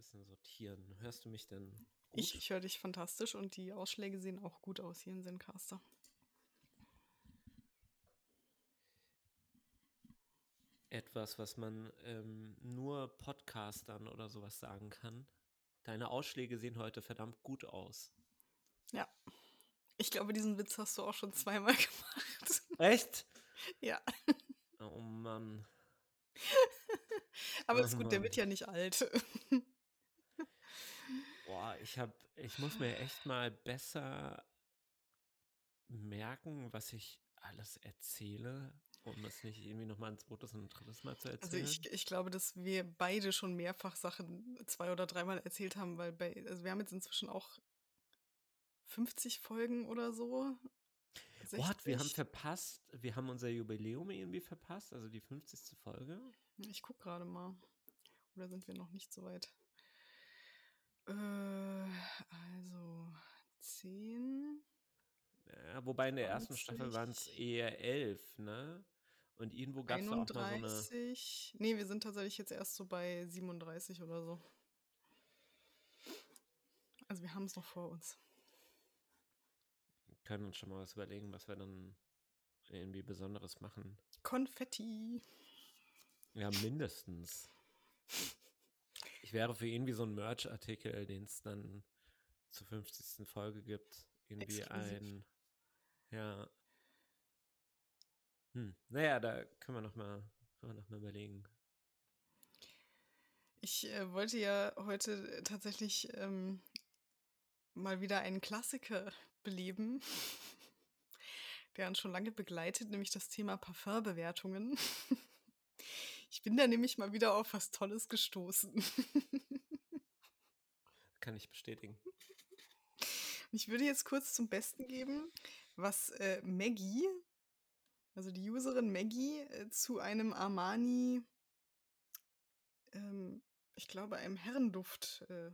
bisschen sortieren. Hörst du mich denn gut? Ich, ich höre dich fantastisch und die Ausschläge sehen auch gut aus hier in Zencaster. Etwas, was man ähm, nur Podcastern oder sowas sagen kann. Deine Ausschläge sehen heute verdammt gut aus. Ja. Ich glaube, diesen Witz hast du auch schon zweimal gemacht. Echt? Ja. Oh Mann. Aber Oh ist gut, der Mann. wird ja nicht alt. Boah, ich hab, ich muss mir echt mal besser merken, was ich alles erzähle, um es nicht irgendwie nochmal ein zweites und ein drittes Mal zu Also erzählen. ich, ich glaube, dass wir beide schon mehrfach Sachen zwei oder dreimal erzählt haben, weil bei, also wir haben jetzt inzwischen auch 50 Folgen oder so. What? Wir haben 60. verpasst, wir haben unser Jubiläum irgendwie verpasst, also die 50. Folge. Ich guck gerade mal. Oder sind wir noch nicht so weit? Äh, also 10. Ja, wobei in der ersten Staffel waren es 20. eher elf, ne? Und irgendwo gab es auch mal so eine. 31. Nee, wir sind tatsächlich jetzt erst so bei 37 oder so. Also wir haben es noch vor uns. Können uns schon mal was überlegen, was wir dann irgendwie Besonderes machen. Konfetti. Ja, mindestens. Ich wäre für irgendwie so einen Merch-Artikel, den es dann zur 50. Folge gibt. Irgendwie Exklusiv. ein. Ja. Hm. Naja, da können wir noch mal, können wir noch mal überlegen. Ich äh, wollte ja heute tatsächlich ähm, mal wieder einen Klassiker beleben, der uns schon lange begleitet, nämlich das Thema Parfumbewertungen. Ich bin da nämlich mal wieder auf was Tolles gestoßen. Kann ich bestätigen. Ich würde jetzt kurz zum Besten geben, was äh, Maggie, also die Userin Maggie, äh, zu einem Armani, ähm, ich glaube, einem Herrenduft äh,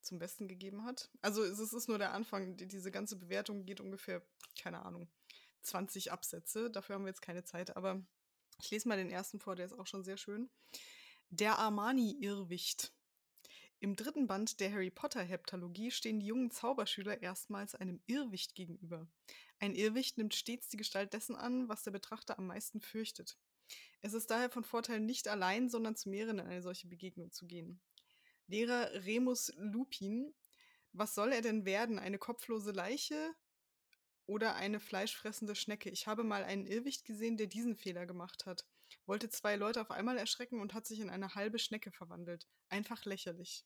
zum Besten gegeben hat. Also es ist- nur der Anfang. Die, diese ganze Bewertung geht ungefähr, keine Ahnung, 20 Absätze. Dafür haben wir jetzt keine Zeit, aber ich lese mal den ersten vor, der ist auch schon sehr schön. Der Armani-Irrwicht. Im dritten Band der Harry Potter-Heptalogie stehen die jungen Zauberschüler erstmals einem Irrwicht gegenüber. Ein Irrwicht nimmt stets die Gestalt dessen an, was der Betrachter am meisten fürchtet. Es ist daher von Vorteil, nicht allein, sondern zu mehreren in eine solche Begegnung zu gehen. Lehrer Remus Lupin, was soll er denn werden? Eine kopflose Leiche oder eine fleischfressende Schnecke? Ich habe mal einen Irrwicht gesehen, der diesen Fehler gemacht hat. Wollte zwei Leute auf einmal erschrecken und hat sich in eine halbe Schnecke verwandelt. Einfach lächerlich.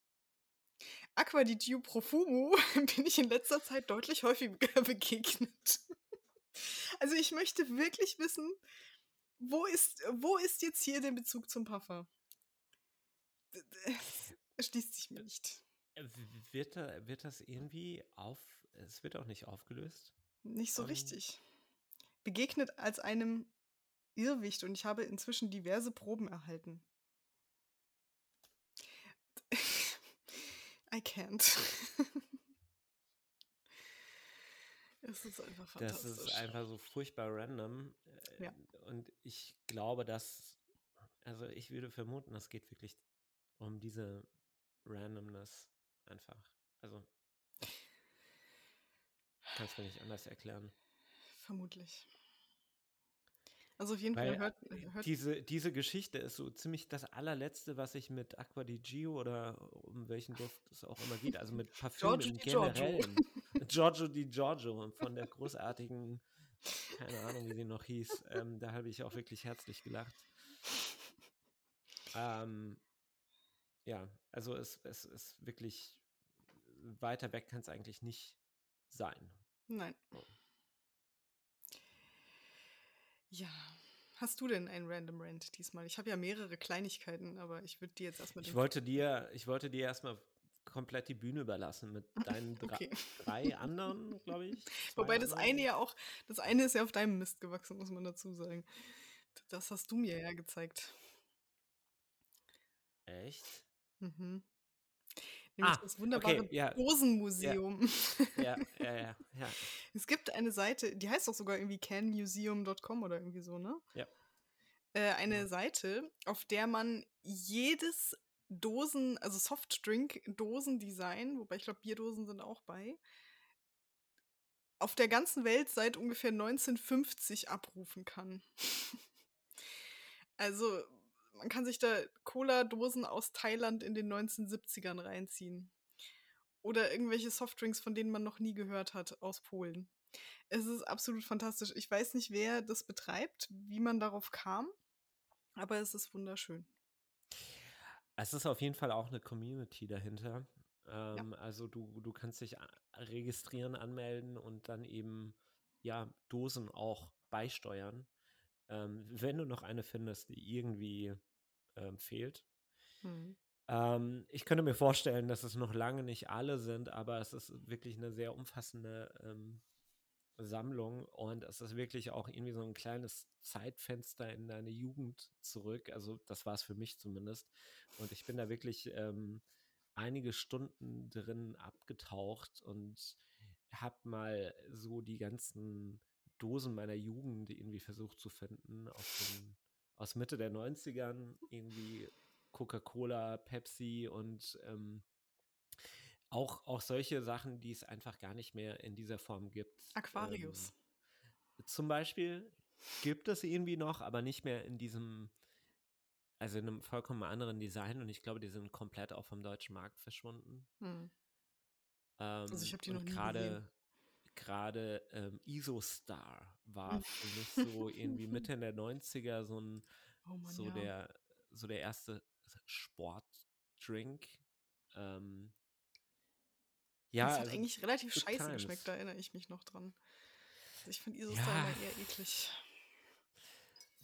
Aqua di Dio Profumo bin ich in letzter Zeit deutlich häufiger begegnet. Also ich möchte wirklich wissen, wo ist, wo ist jetzt hier der Bezug zum d- Erschließt sich mir nicht. Äh, Wird, wird das irgendwie auf. Es wird auch nicht aufgelöst? Nicht so Ähm. richtig. Begegnet als einem Irrwicht und ich habe inzwischen diverse Proben erhalten. I can't. es ist einfach Das fantastisch. ist einfach so furchtbar random. äh, Ja. Und ich glaube, dass. Also, ich würde vermuten, es geht wirklich um diese Randomness einfach. Also. Kann es mir nicht anders erklären. Vermutlich. Also auf jeden Weil Fall hört, äh, hört diese, diese Geschichte ist so ziemlich das allerletzte, was ich mit Aqua di Gio oder um welchen Duft es auch immer geht, also mit Parfüm Giorgio im di Giorgio. Generellen. Giorgio di Giorgio von der großartigen, keine Ahnung, wie sie noch hieß. Ähm, da habe ich auch wirklich herzlich gelacht. Ähm, ja, also es, es ist wirklich weiter weg kann es eigentlich nicht sein. Nein. Ja. Hast du denn einen Random Rant diesmal? Ich habe ja mehrere Kleinigkeiten, aber ich würde die jetzt erstmal. Ich wollte dir, ich wollte dir erstmal komplett die Bühne überlassen mit deinen drei, Okay. drei anderen, glaube ich. Wobei das anderen. eine ja auch, das eine ist ja auf deinem Mist gewachsen, muss man dazu sagen. Das hast du mir ja gezeigt. Echt? Mhm. Nämlich Ah, das wunderbare okay, ja. Dosenmuseum. Ja, ja, ja, ja. Es gibt eine Seite, die heißt doch sogar irgendwie canmuseum.com oder irgendwie so, ne? Ja. Äh, eine Ja. Seite, auf der man jedes Dosen, also Softdrink-Dosen-Design, wobei ich glaube, Bierdosen sind auch bei, auf der ganzen Welt seit ungefähr 1950 abrufen kann. also man kann sich da Cola-Dosen aus Thailand in den 1970ern reinziehen. Oder irgendwelche Softdrinks, von denen man noch nie gehört hat, aus Polen. Es ist absolut fantastisch. Ich weiß nicht, wer das betreibt, wie man darauf kam, aber es ist wunderschön. Es ist auf jeden Fall auch eine Community dahinter. Ähm, ja. Also du, du kannst dich registrieren, anmelden und dann eben ja Dosen auch beisteuern. Ähm, wenn du noch eine findest, die irgendwie ähm, fehlt. Mhm. Ähm, ich könnte mir vorstellen, dass es noch lange nicht alle sind, aber es ist wirklich eine sehr umfassende ähm, Sammlung und es ist wirklich auch irgendwie so ein kleines Zeitfenster in deine Jugend zurück. Also das war es für mich zumindest. Und ich bin da wirklich ähm, einige Stunden drin abgetaucht und habe mal so die ganzen Dosen meiner Jugend irgendwie versucht zu finden aus, den, aus Mitte der 90ern, irgendwie Coca-Cola, Pepsi und ähm, auch, auch solche Sachen, die es einfach gar nicht mehr in dieser Form gibt. Aquarius. Ähm, zum Beispiel gibt es irgendwie noch, aber nicht mehr in diesem, also in einem vollkommen anderen Design und ich glaube, die sind komplett auch vom deutschen Markt verschwunden. Hm. Ähm, also ich habe die noch nie gerade gerade ähm, Isostar war hm. für mich so irgendwie Mitte der 90er so ein oh Mann, so ja. der so der erste Sportdrink. Ähm, ja, das hat also eigentlich relativ scheiße times. geschmeckt, da erinnere ich mich noch dran. Also ich finde Isostar ja. eher eklig.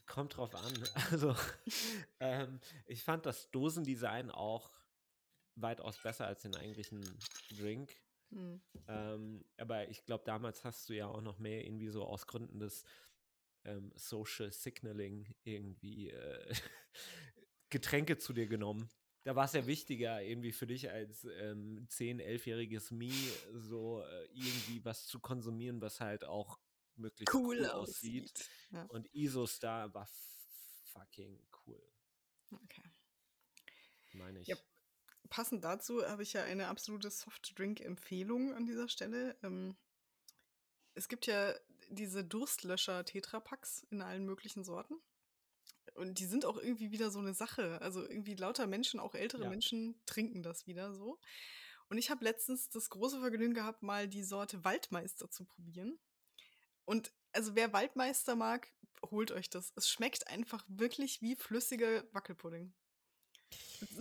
Kommt drauf an. Also, ähm, ich fand das Dosendesign auch weitaus besser als den eigentlichen Drink. Hm. Ähm, aber ich glaube, damals hast du ja auch noch mehr irgendwie so aus Gründen des ähm, Social Signaling irgendwie äh, Getränke zu dir genommen da war es ja wichtiger irgendwie für dich als ähm, 10-, 11-jähriges Me, so äh, irgendwie was zu konsumieren, was halt auch möglichst cool, cool aussieht. aussieht. Ja. Und Isostar war fucking cool. Okay. Meine ich. Ja, passend dazu habe ich ja eine absolute Softdrink-Empfehlung an dieser Stelle. Ähm, es gibt ja diese Durstlöscher-Tetrapacks in allen möglichen Sorten. Und die sind auch irgendwie wieder so eine Sache. Also irgendwie lauter Menschen, auch ältere ja. Menschen, trinken das wieder so. Und ich habe letztens das große Vergnügen gehabt, mal die Sorte Waldmeister zu probieren. Und also wer Waldmeister mag, holt euch das. Es schmeckt einfach wirklich wie flüssiger Wackelpudding.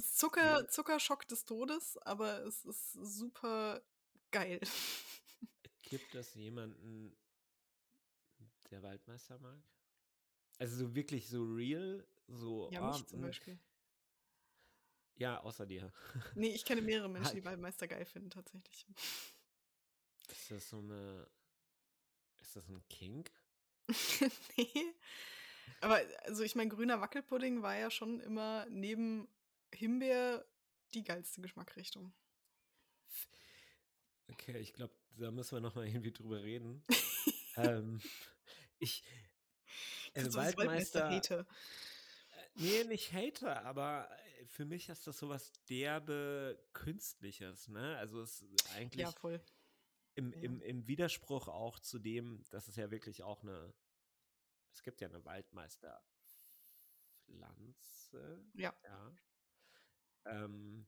Zucker, Zuckerschock des Todes, aber es ist super geil. Gibt es jemanden, der Waldmeister mag? Also so wirklich so real, so. Ja, mich ah, zum. Beispiel. Ja, außer dir. Nee, ich kenne mehrere Menschen, die Waldmeister geil finden, tatsächlich. Ist das so eine. Ist das ein Kink? nee. Aber also ich meine, grüner Wackelpudding war ja schon immer neben Himbeer die geilste Geschmackrichtung. Okay, ich glaube, da müssen wir noch mal irgendwie drüber reden. ähm, ich, also so Waldmeister, Hater. Äh, nee, nicht Hater, aber äh, für mich ist das sowas derbe Künstliches, ne? Also es ist eigentlich ja, voll. Im, ja. im, im Widerspruch auch zu dem, dass es ja wirklich auch eine, es gibt ja eine Waldmeisterpflanze. Ja. ja. Ähm,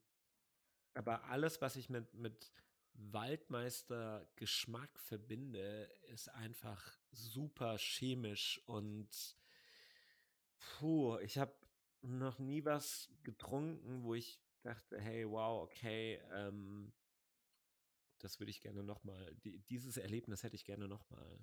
aber alles, was ich mit, mit Waldmeister Geschmack verbinde, ist einfach super chemisch und puh, ich habe noch nie was getrunken, wo ich dachte, hey, wow, okay, ähm, das würde ich gerne nochmal, die, dieses Erlebnis hätte ich gerne nochmal.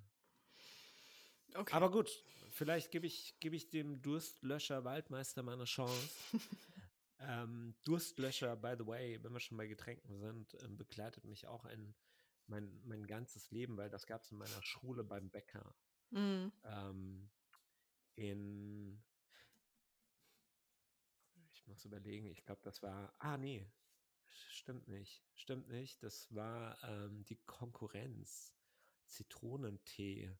Okay. Aber gut, vielleicht gebe ich, geb ich dem Durstlöscher Waldmeister mal eine Chance. Ähm, Durstlöscher, by the way, wenn wir schon bei Getränken sind, ähm, begleitet mich auch ein, mein, mein ganzes Leben, weil das gab es in meiner Schule beim Bäcker. Mhm. Ähm, in, ich muss überlegen, ich glaube, das war, ah nee, stimmt nicht, stimmt nicht, das war ähm, die Konkurrenz, Zitronentee.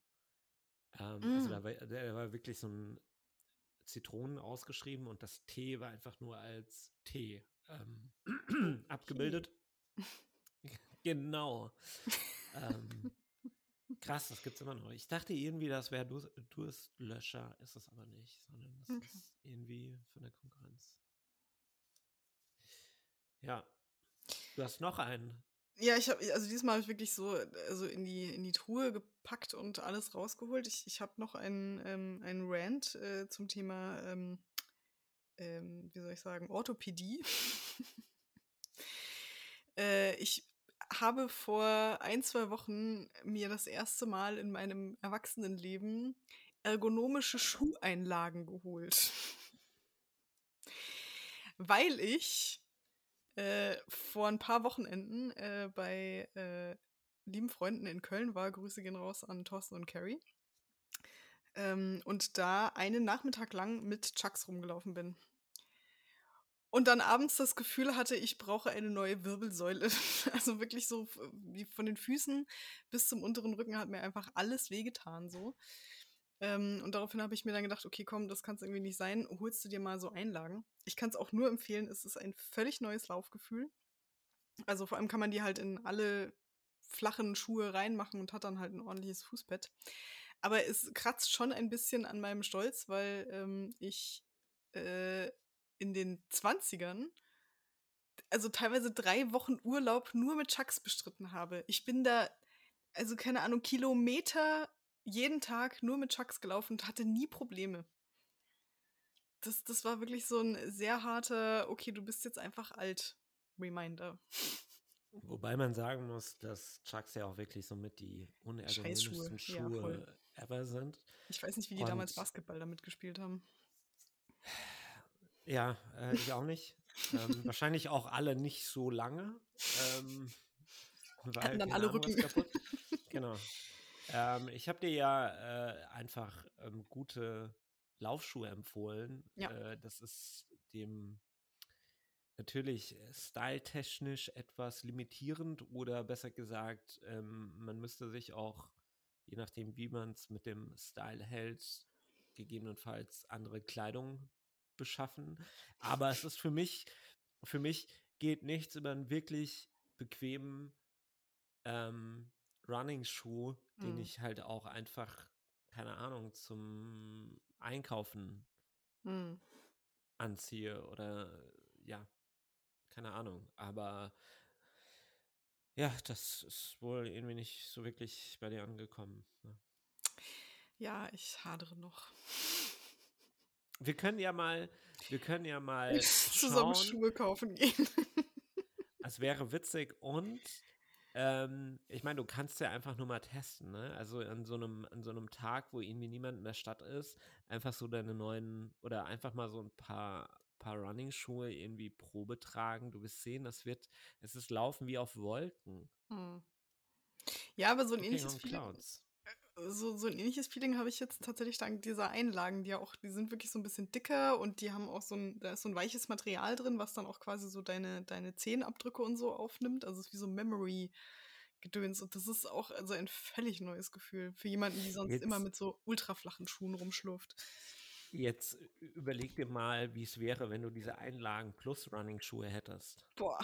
Mm. Also da war, da war wirklich so ein Zitronen ausgeschrieben und das T war einfach nur als T. ähm, abgebildet. genau. ähm, krass, das gibt es immer noch. Ich dachte irgendwie, das wäre Durst, Durstlöscher, ist es aber nicht, sondern das okay. ist irgendwie von der Konkurrenz. Ja. Du hast noch einen. Ja, ich habe, also diesmal habe ich wirklich so also in, die, in die Truhe gepackt und alles rausgeholt. Ich, ich habe noch einen, ähm, einen Rant äh, zum Thema, ähm, ähm, wie soll ich sagen, Orthopädie. äh, ich habe vor ein, zwei Wochen mir das erste Mal in meinem Erwachsenenleben ergonomische Schuheinlagen geholt. Weil ich äh, vor ein paar Wochenenden äh, bei äh, lieben Freunden in Köln war. Grüße gehen raus an Thorsten und Carrie. Ähm, und da einen Nachmittag lang mit Chucks rumgelaufen bin. Und dann abends das Gefühl hatte, ich brauche eine neue Wirbelsäule. Also wirklich so wie von den Füßen bis zum unteren Rücken hat mir einfach alles wehgetan so. Ähm, und daraufhin habe ich mir dann gedacht, okay, komm, das kann es irgendwie nicht sein. Holst du dir mal so Einlagen. Ich kann es auch nur empfehlen, es ist ein völlig neues Laufgefühl. Also vor allem kann man die halt in alle flachen Schuhe reinmachen und hat dann halt ein ordentliches Fußbett. Aber es kratzt schon ein bisschen an meinem Stolz, weil ähm, ich äh, in den 20ern also teilweise drei Wochen Urlaub nur mit Chucks bestritten habe. Ich bin da, also keine Ahnung, Kilometer jeden Tag nur mit Chucks gelaufen und hatte nie Probleme. Das, das war wirklich so ein sehr harter, okay, du bist jetzt einfach alt, Reminder. Wobei man sagen muss, dass Chucks ja auch wirklich so mit die unergonomischsten Schuhe ja, ever sind. Ich weiß nicht, wie die und damals Basketball damit gespielt haben. Ja, äh, ich auch nicht. ähm, wahrscheinlich auch alle nicht so lange. Ähm, weil, Hatten dann alle Rücken. Kaputt. Genau. Ähm, ich habe dir ja äh, einfach ähm, gute Laufschuhe empfohlen. Ja. Äh, das ist dem natürlich styletechnisch etwas limitierend oder besser gesagt, ähm, man müsste sich auch, je nachdem, wie man es mit dem Style hält, gegebenenfalls andere Kleidung beschaffen. Aber es ist für mich, für mich geht nichts über einen wirklich bequemen ähm, Running-Schuh, den mhm. ich halt auch einfach, keine Ahnung, zum Einkaufen mhm. anziehe oder ja, keine Ahnung. Aber ja, das ist wohl irgendwie nicht so wirklich bei dir angekommen. Ne? Ja, ich hadere noch. Wir können ja mal, wir können ja mal zusammen Schuhe kaufen gehen. Es wäre witzig und ähm, ich meine, du kannst ja einfach nur mal testen, ne? Also an so einem, an so einem Tag, wo irgendwie niemand in der Stadt ist, einfach so deine neuen oder einfach mal so ein paar, paar Running-Schuhe irgendwie Probe tragen. Du wirst sehen, das wird, es ist Laufen wie auf Wolken. Hm. Ja, aber so ein ähnliches Feeling, so, so ein ähnliches Feeling habe ich jetzt tatsächlich dank dieser Einlagen, die ja auch, die sind wirklich so ein bisschen dicker und die haben auch so ein, da ist so ein weiches Material drin, was dann auch quasi so deine, deine Zehenabdrücke und so aufnimmt. Also es ist wie so Memory. Gedöns. Und das ist auch also ein völlig neues Gefühl für jemanden, die sonst jetzt, immer mit so ultraflachen Schuhen rumschlurft. Jetzt überleg dir mal, wie es wäre, wenn du diese Einlagen plus Running-Schuhe hättest. Boah,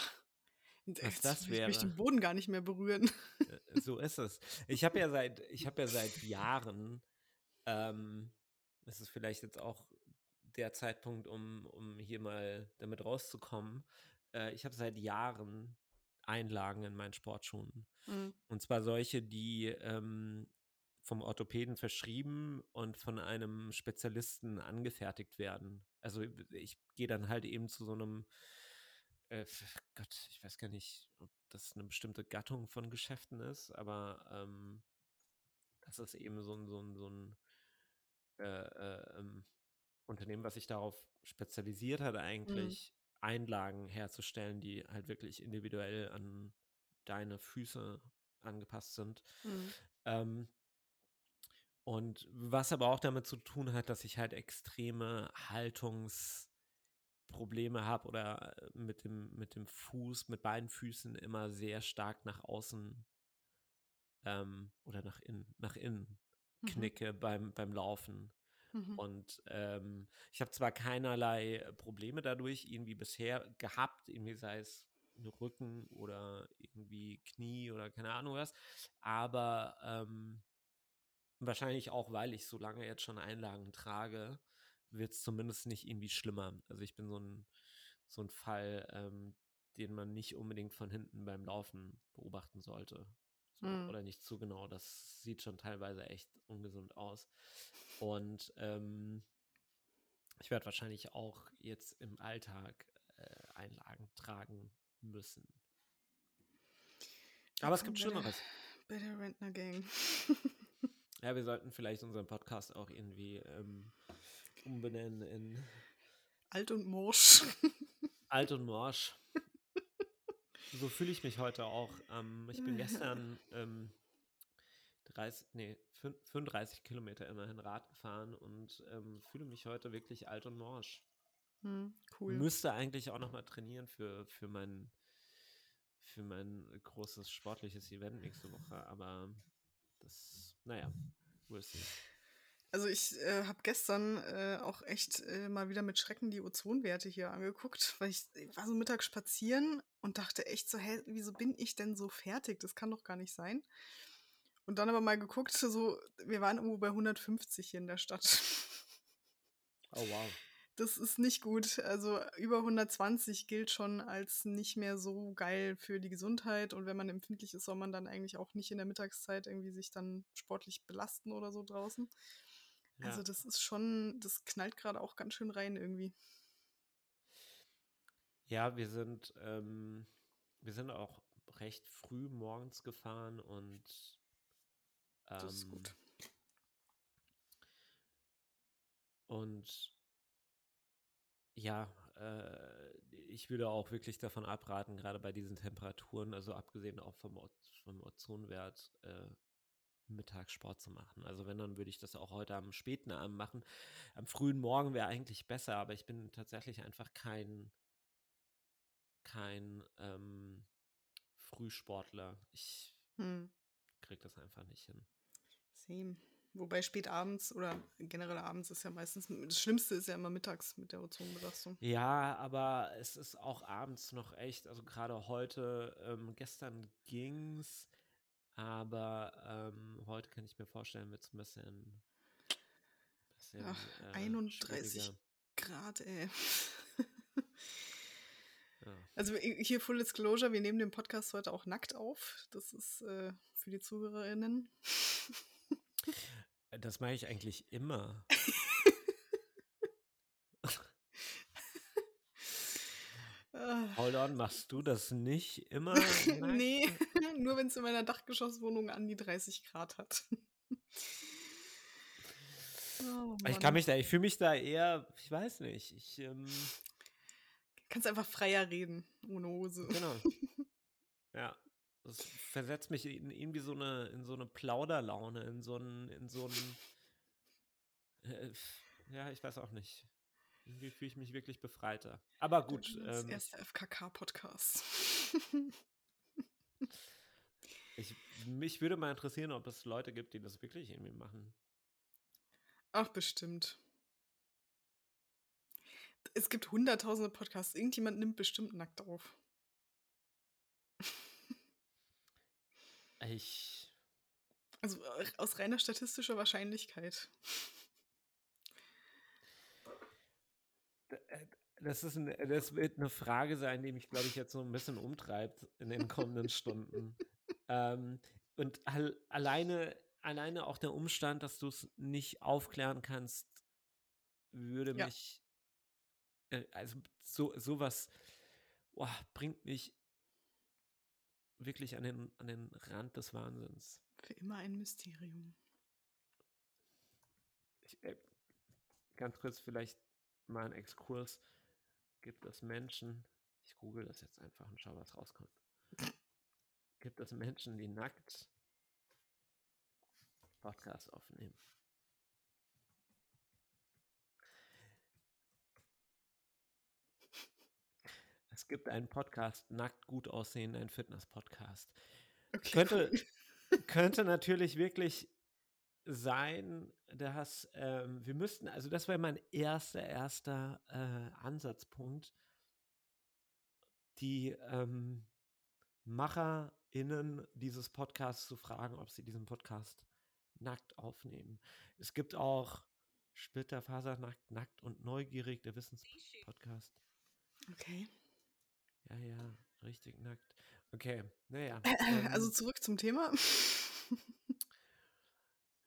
was das wäre. Ich möchte den Boden gar nicht mehr berühren. Äh, so ist es. Ich habe ja seit, ich habe ja seit Jahren, ähm, das ist vielleicht jetzt auch der Zeitpunkt, um, um hier mal damit rauszukommen. Äh, ich habe seit Jahren Einlagen in meinen Sportschuhen. Mhm. Und zwar solche, die ähm, vom Orthopäden verschrieben und von einem Spezialisten angefertigt werden. Also ich gehe dann halt eben zu so einem äh, Gott, ich weiß gar nicht, ob das eine bestimmte Gattung von Geschäften ist, aber ähm, das ist eben so ein, so ein, so ein äh, äh, ähm, Unternehmen, was sich darauf spezialisiert hat, mhm. eigentlich mhm. Einlagen herzustellen, die halt wirklich individuell an deine Füße angepasst sind. Mhm. Ähm, und was aber auch damit zu tun hat, dass ich halt extreme Haltungs- Probleme habe oder äh, mit dem, mit dem Fuß, mit beiden Füßen immer sehr stark nach außen ähm, oder nach innen, nach innen mhm. knicke beim, beim Laufen. Mhm. Und ähm, ich habe zwar keinerlei Probleme dadurch irgendwie bisher gehabt, irgendwie sei es Rücken oder irgendwie Knie oder keine Ahnung was, aber ähm, wahrscheinlich auch, weil ich so lange jetzt schon Einlagen trage, wird es zumindest nicht irgendwie schlimmer. Also ich bin so ein, so ein Fall, ähm, den man nicht unbedingt von hinten beim Laufen beobachten sollte. So, mhm. Oder nicht zu genau. Das sieht schon teilweise echt ungesund aus. Und ähm, ich werde wahrscheinlich auch jetzt im Alltag äh, Einlagen tragen müssen. Aber es gibt Schlimmeres. Bei der Rentner Gang. ja, wir sollten vielleicht unseren Podcast auch irgendwie ähm, umbenennen in Alt und Morsch. Alt und Morsch. So fühle ich mich heute auch. Ähm, ich bin gestern ähm, 30, nee, 35 Kilometer immerhin Rad gefahren und ähm, fühle mich heute wirklich alt und morsch. Hm, cool. Müsste eigentlich auch nochmal trainieren für, für, mein, für mein großes sportliches Event nächste Woche, aber das, naja, we'll see. Also ich äh, habe gestern äh, auch echt äh, mal wieder mit Schrecken die Ozonwerte hier angeguckt, weil ich, ich, war so Mittag spazieren und dachte echt so, hä, wieso bin ich denn so fertig? Das kann doch gar nicht sein. Und dann aber mal geguckt, so, wir waren irgendwo bei 150 hier in der Stadt. Oh wow. Das ist nicht gut. Also über 120 gilt schon als nicht mehr so geil für die Gesundheit. Und wenn man empfindlich ist, soll man dann eigentlich auch nicht in der Mittagszeit irgendwie sich dann sportlich belasten oder so draußen. Ja. Also das ist schon, das knallt gerade auch ganz schön rein irgendwie. Ja, wir sind, ähm, wir sind auch recht früh morgens gefahren und ähm, das ist gut. Und ja, äh, ich würde auch wirklich davon abraten, gerade bei diesen Temperaturen, also abgesehen auch vom, vom Ozonwert, äh, Mittagssport zu machen. Also wenn, dann würde ich das auch heute am späten Abend machen. Am frühen Morgen wäre eigentlich besser, aber ich bin tatsächlich einfach kein, kein ähm, Frühsportler. Ich hm. kriege das einfach nicht hin. Same. Wobei spät abends oder generell abends ist ja meistens, das Schlimmste ist ja immer mittags mit der Ozonbelastung. Ja, aber es ist auch abends noch echt, also gerade heute, ähm, gestern ging's, aber ähm, heute kann ich mir vorstellen, wird es ein bisschen, bisschen Ach, äh, 31 Grad, ey. ja. Also hier Full Disclosure, wir nehmen den Podcast heute auch nackt auf. Das ist äh, für die ZuhörerInnen. Das mache ich eigentlich immer. Hold on, machst du das nicht immer? nee, wenn es in meiner Dachgeschosswohnung an die 30 Grad hat. oh, ich kann mich da, ich fühle mich da eher, ich weiß nicht, ich ähm, kannst einfach freier reden, ohne Hose. Genau. ja, das versetzt mich in irgendwie so eine, in so eine Plauderlaune, in so einen, in so einen, äh, ja, ich weiß auch nicht. Irgendwie fühle ich mich wirklich befreiter. Aber gut. Das ähm, erste FKK-Podcast. ich, mich würde mal interessieren, ob es Leute gibt, die das wirklich irgendwie machen. Ach, bestimmt. Es gibt hunderttausende Podcasts. Irgendjemand nimmt bestimmt nackt auf. Ich. Also äh, aus reiner statistischer Wahrscheinlichkeit. Äh, das, ist ein, das wird eine Frage sein, die mich, glaube ich, jetzt so ein bisschen umtreibt in den kommenden Stunden. Ähm, und alleine, alleine auch der Umstand, dass du es nicht aufklären kannst, würde ja. mich, äh, also so, sowas oh, bringt mich wirklich an den, an den Rand des Wahnsinns. Für immer ein Mysterium. Ich, äh, ganz kurz vielleicht mal ein Exkurs. Gibt es Menschen, ich google das jetzt einfach und schau, was rauskommt. Gibt es Menschen, die nackt Podcasts aufnehmen? Es gibt einen Podcast, nackt gut aussehen, ein Fitness-Podcast. Okay, könnte, könnte natürlich wirklich sein, dass ähm, wir müssten, also das wäre mein erster, erster äh, Ansatzpunkt, die ähm, MacherInnen dieses Podcasts zu fragen, ob sie diesen Podcast nackt aufnehmen. Es gibt auch Splitterfasernackt, nackt und neugierig, der Wissenspodcast. Okay. Ja, ja, richtig nackt. Okay, naja. Ähm, also zurück zum Thema.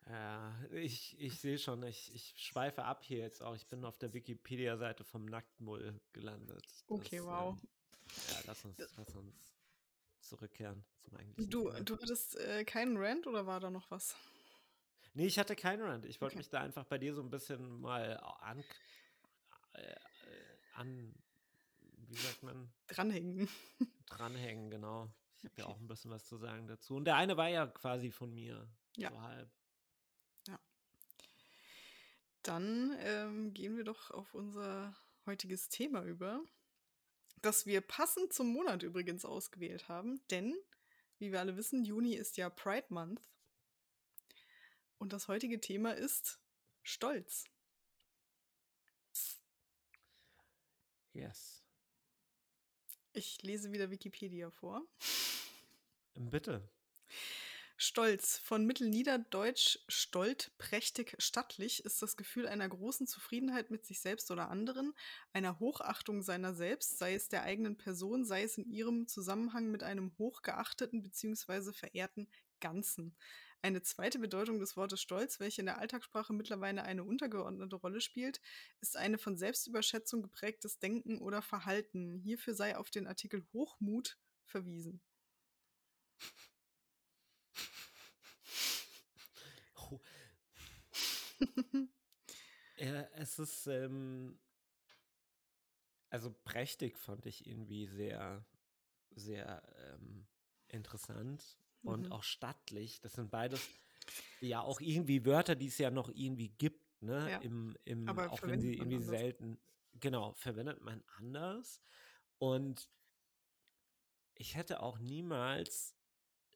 Ja, ich, ich sehe schon, ich, ich schweife ab hier jetzt auch. Ich bin auf der Wikipedia-Seite vom Nacktmull gelandet. Das, okay, wow. Ähm, ja, lass uns, lass uns zurückkehren zum eigentlichen Du, Thema. du hattest äh, keinen Rant oder war da noch was? Nee, ich hatte keinen Rant. Ich wollte Okay. mich da einfach bei dir so ein bisschen mal an, äh, an wie sagt man, Dranhängen. dranhängen, genau. Ich habe ja Okay. auch ein bisschen was zu sagen dazu. Und der eine war ja quasi von mir. Ja. So halb. Dann ähm, gehen wir doch auf unser heutiges Thema über, das wir passend zum Monat übrigens ausgewählt haben, denn, wie wir alle wissen, Juni ist ja Pride Month. Und das heutige Thema ist Stolz. Yes. Ich lese wieder Wikipedia vor. Bitte. Stolz, von Mittelniederdeutsch stolt, prächtig, stattlich, ist das Gefühl einer großen Zufriedenheit mit sich selbst oder anderen, einer Hochachtung seiner selbst, sei es der eigenen Person, sei es in ihrem Zusammenhang mit einem hochgeachteten bzw. verehrten Ganzen. Eine zweite Bedeutung des Wortes Stolz, welche in der Alltagssprache mittlerweile eine untergeordnete Rolle spielt, ist eine von Selbstüberschätzung geprägtes Denken oder Verhalten. Hierfür sei auf den Artikel Hochmut verwiesen. Ja, es ist, ähm, also prächtig fand ich irgendwie sehr, sehr ähm, interessant und Mhm. auch stattlich. Das sind beides ja auch irgendwie Wörter, die es ja noch irgendwie gibt, ne? Ja, Im, im, aber auch wenn sie irgendwie anders. selten, genau, verwendet man anders. Und ich hätte auch niemals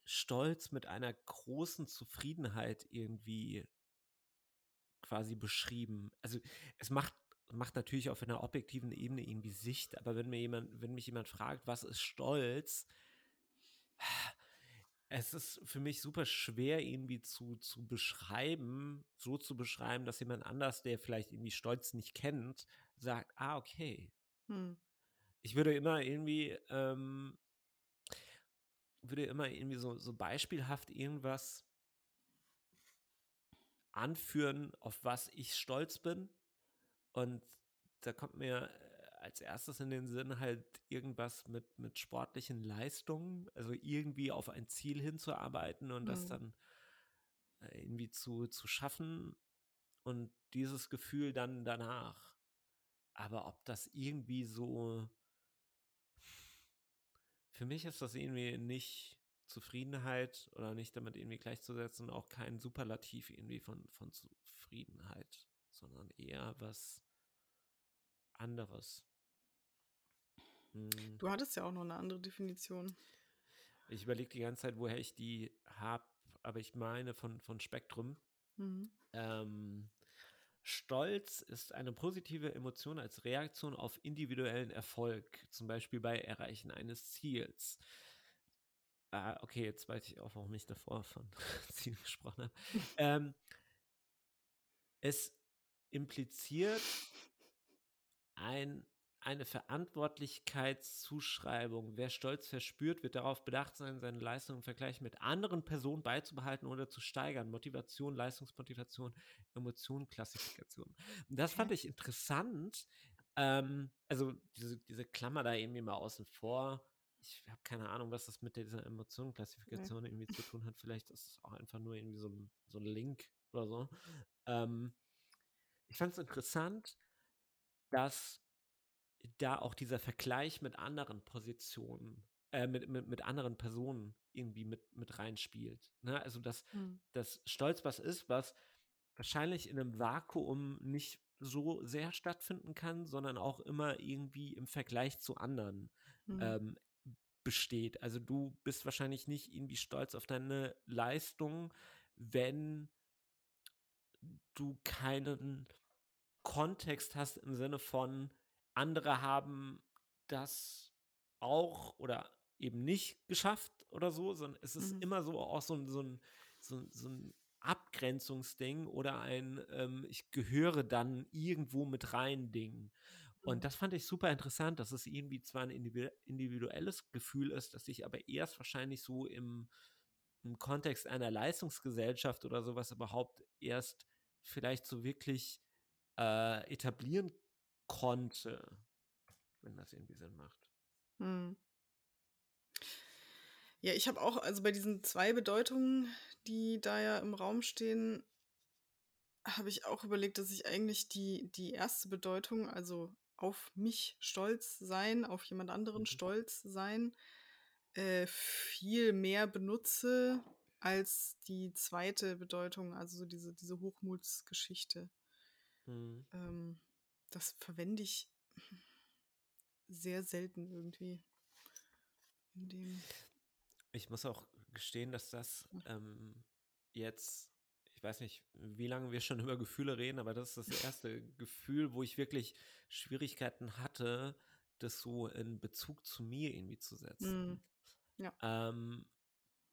Stolz mit einer großen Zufriedenheit irgendwie quasi beschrieben. Also es macht, macht natürlich auf einer objektiven Ebene irgendwie Sicht, aber wenn mir jemand, wenn mich jemand fragt, was ist Stolz, es ist für mich super schwer irgendwie zu, zu beschreiben, so zu beschreiben, dass jemand anders, der vielleicht irgendwie Stolz nicht kennt, sagt, ah, okay. Hm. Ich würde immer irgendwie, ähm, würde immer irgendwie so, so beispielhaft irgendwas anführen, auf was ich stolz bin. Und da kommt mir äh, als erstes in den Sinn halt irgendwas mit, mit sportlichen Leistungen, also irgendwie auf ein Ziel hinzuarbeiten und das Mhm. dann äh, irgendwie zu, zu schaffen und dieses Gefühl dann danach. Aber ob das irgendwie so, für mich ist das irgendwie nicht Zufriedenheit oder nicht damit irgendwie gleichzusetzen, auch kein Superlativ irgendwie von, von Zufriedenheit, sondern eher was anderes. Hm. Du hattest ja auch noch eine andere Definition. Ich überlege die ganze Zeit, woher ich die habe, aber ich meine von, von Spektrum. Mhm. Ähm, Stolz ist eine positive Emotion als Reaktion auf individuellen Erfolg, zum Beispiel bei Erreichen eines Ziels. Ah, okay, jetzt weiß ich auch, warum ich davor von Ziel gesprochen habe. ähm, es impliziert ein, eine Verantwortlichkeitszuschreibung. Wer Stolz verspürt, wird darauf bedacht sein, seine Leistung im Vergleich mit anderen Personen beizubehalten oder zu steigern. Motivation, Leistungsmotivation, Emotion, Klassifikation. Und das fand ich interessant. Ähm, also diese, diese Klammer da irgendwie mal außen vor. Ich habe keine Ahnung, was das mit dieser Emotionenklassifikation irgendwie zu tun hat. Vielleicht ist es auch einfach nur irgendwie so ein, so ein Link oder so. Ähm, ich fand es interessant, dass da auch dieser Vergleich mit anderen Positionen, äh, mit, mit, mit anderen Personen irgendwie mit, mit reinspielt. Ne? Also, dass, Hm. dass Stolz was ist, was wahrscheinlich in einem Vakuum nicht so sehr stattfinden kann, sondern auch immer irgendwie im Vergleich zu anderen Hm. ähm, besteht. Also du bist wahrscheinlich nicht irgendwie stolz auf deine Leistung, wenn du keinen Kontext hast im Sinne von, andere haben das auch oder eben nicht geschafft oder so, sondern es ist Mhm. immer so auch so, ein- so, ein, so, so ein Abgrenzungsding oder ein ähm, Ich gehöre dann irgendwo mit rein Ding. Und Mhm. das fand ich super interessant, dass es irgendwie zwar ein individu- individuelles Gefühl ist, das sich aber erst wahrscheinlich so im, im Kontext einer Leistungsgesellschaft oder sowas überhaupt erst vielleicht so wirklich äh, etablieren konnte, wenn das irgendwie Sinn macht. Mhm. Ja, ich habe auch, also bei diesen zwei Bedeutungen, die da ja im Raum stehen, habe ich auch überlegt, dass ich eigentlich die, die erste Bedeutung, also auf mich stolz sein, auf jemand anderen Mhm. stolz sein, äh, viel mehr benutze als die zweite Bedeutung, also so diese, diese Hochmutsgeschichte. Mhm. Ähm, das verwende ich sehr selten irgendwie. In dem. Ich muss auch gestehen, dass das ähm, jetzt, ich weiß nicht, wie lange wir schon über Gefühle reden, aber das ist das erste Gefühl, wo ich wirklich Schwierigkeiten hatte, das so in Bezug zu mir irgendwie zu setzen. Mm, ja. Ähm,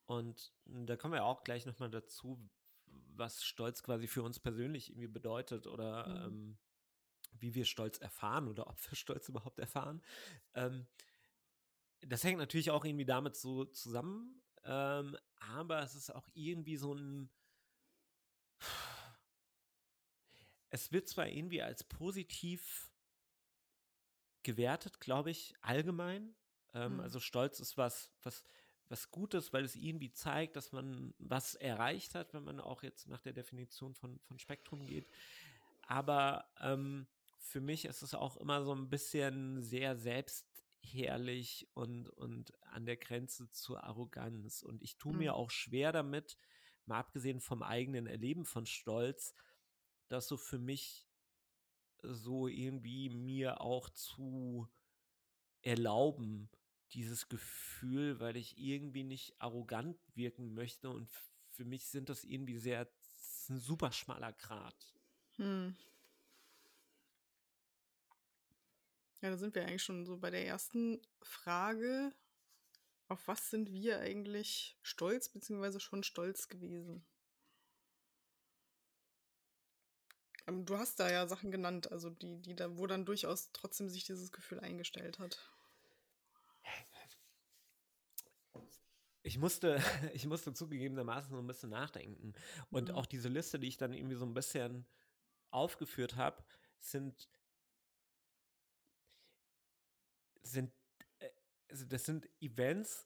und da kommen wir auch gleich nochmal dazu, was Stolz quasi für uns persönlich irgendwie bedeutet oder Mhm. ähm, wie wir Stolz erfahren oder ob wir Stolz überhaupt erfahren. Ähm, das hängt natürlich auch irgendwie damit so zusammen, ähm, aber es ist auch irgendwie so ein. Es wird zwar irgendwie als positiv gewertet, glaube ich, allgemein. Ähm, Mhm. Also Stolz ist was, was, was Gutes, weil es irgendwie zeigt, dass man was erreicht hat, wenn man auch jetzt nach der Definition von, von Spektrum geht. Aber ähm, für mich ist es auch immer so ein bisschen sehr selbstherrlich und, und an der Grenze zur Arroganz. Und ich tue mir Mhm. auch schwer damit, mal abgesehen vom eigenen Erleben von Stolz, das so für mich so irgendwie mir auch zu erlauben, dieses Gefühl, weil ich irgendwie nicht arrogant wirken möchte und für mich sind das irgendwie sehr das ein super schmaler Grat. Hm. Ja, da sind wir eigentlich schon so bei der ersten Frage. Auf was sind wir eigentlich stolz, beziehungsweise schon stolz gewesen? Ähm, Du hast da ja Sachen genannt, also die, die da, wo dann durchaus trotzdem sich dieses Gefühl eingestellt hat. Ich musste, ich musste zugegebenermaßen so ein bisschen nachdenken. Und Mhm. auch diese Liste, die ich dann irgendwie so ein bisschen aufgeführt habe, sind, sind, äh, also das sind Events,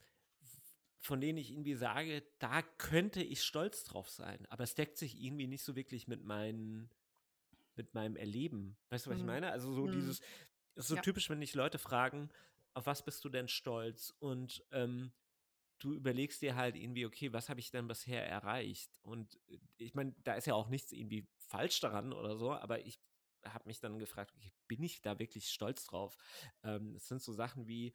von denen ich irgendwie sage, da könnte ich stolz drauf sein. Aber es deckt sich irgendwie nicht so wirklich mit meinen, mit meinem Erleben. Weißt du, was ich Mhm. meine? Also so Mhm. dieses, ist so Ja. typisch, wenn dich Leute fragen, auf was bist du denn stolz? Und ähm, du überlegst dir halt irgendwie, okay, was habe ich denn bisher erreicht? Und äh, ich meine, da ist ja auch nichts irgendwie falsch daran oder so, aber ich habe mich dann gefragt, okay, bin ich da wirklich stolz drauf? Ähm, es sind so Sachen wie,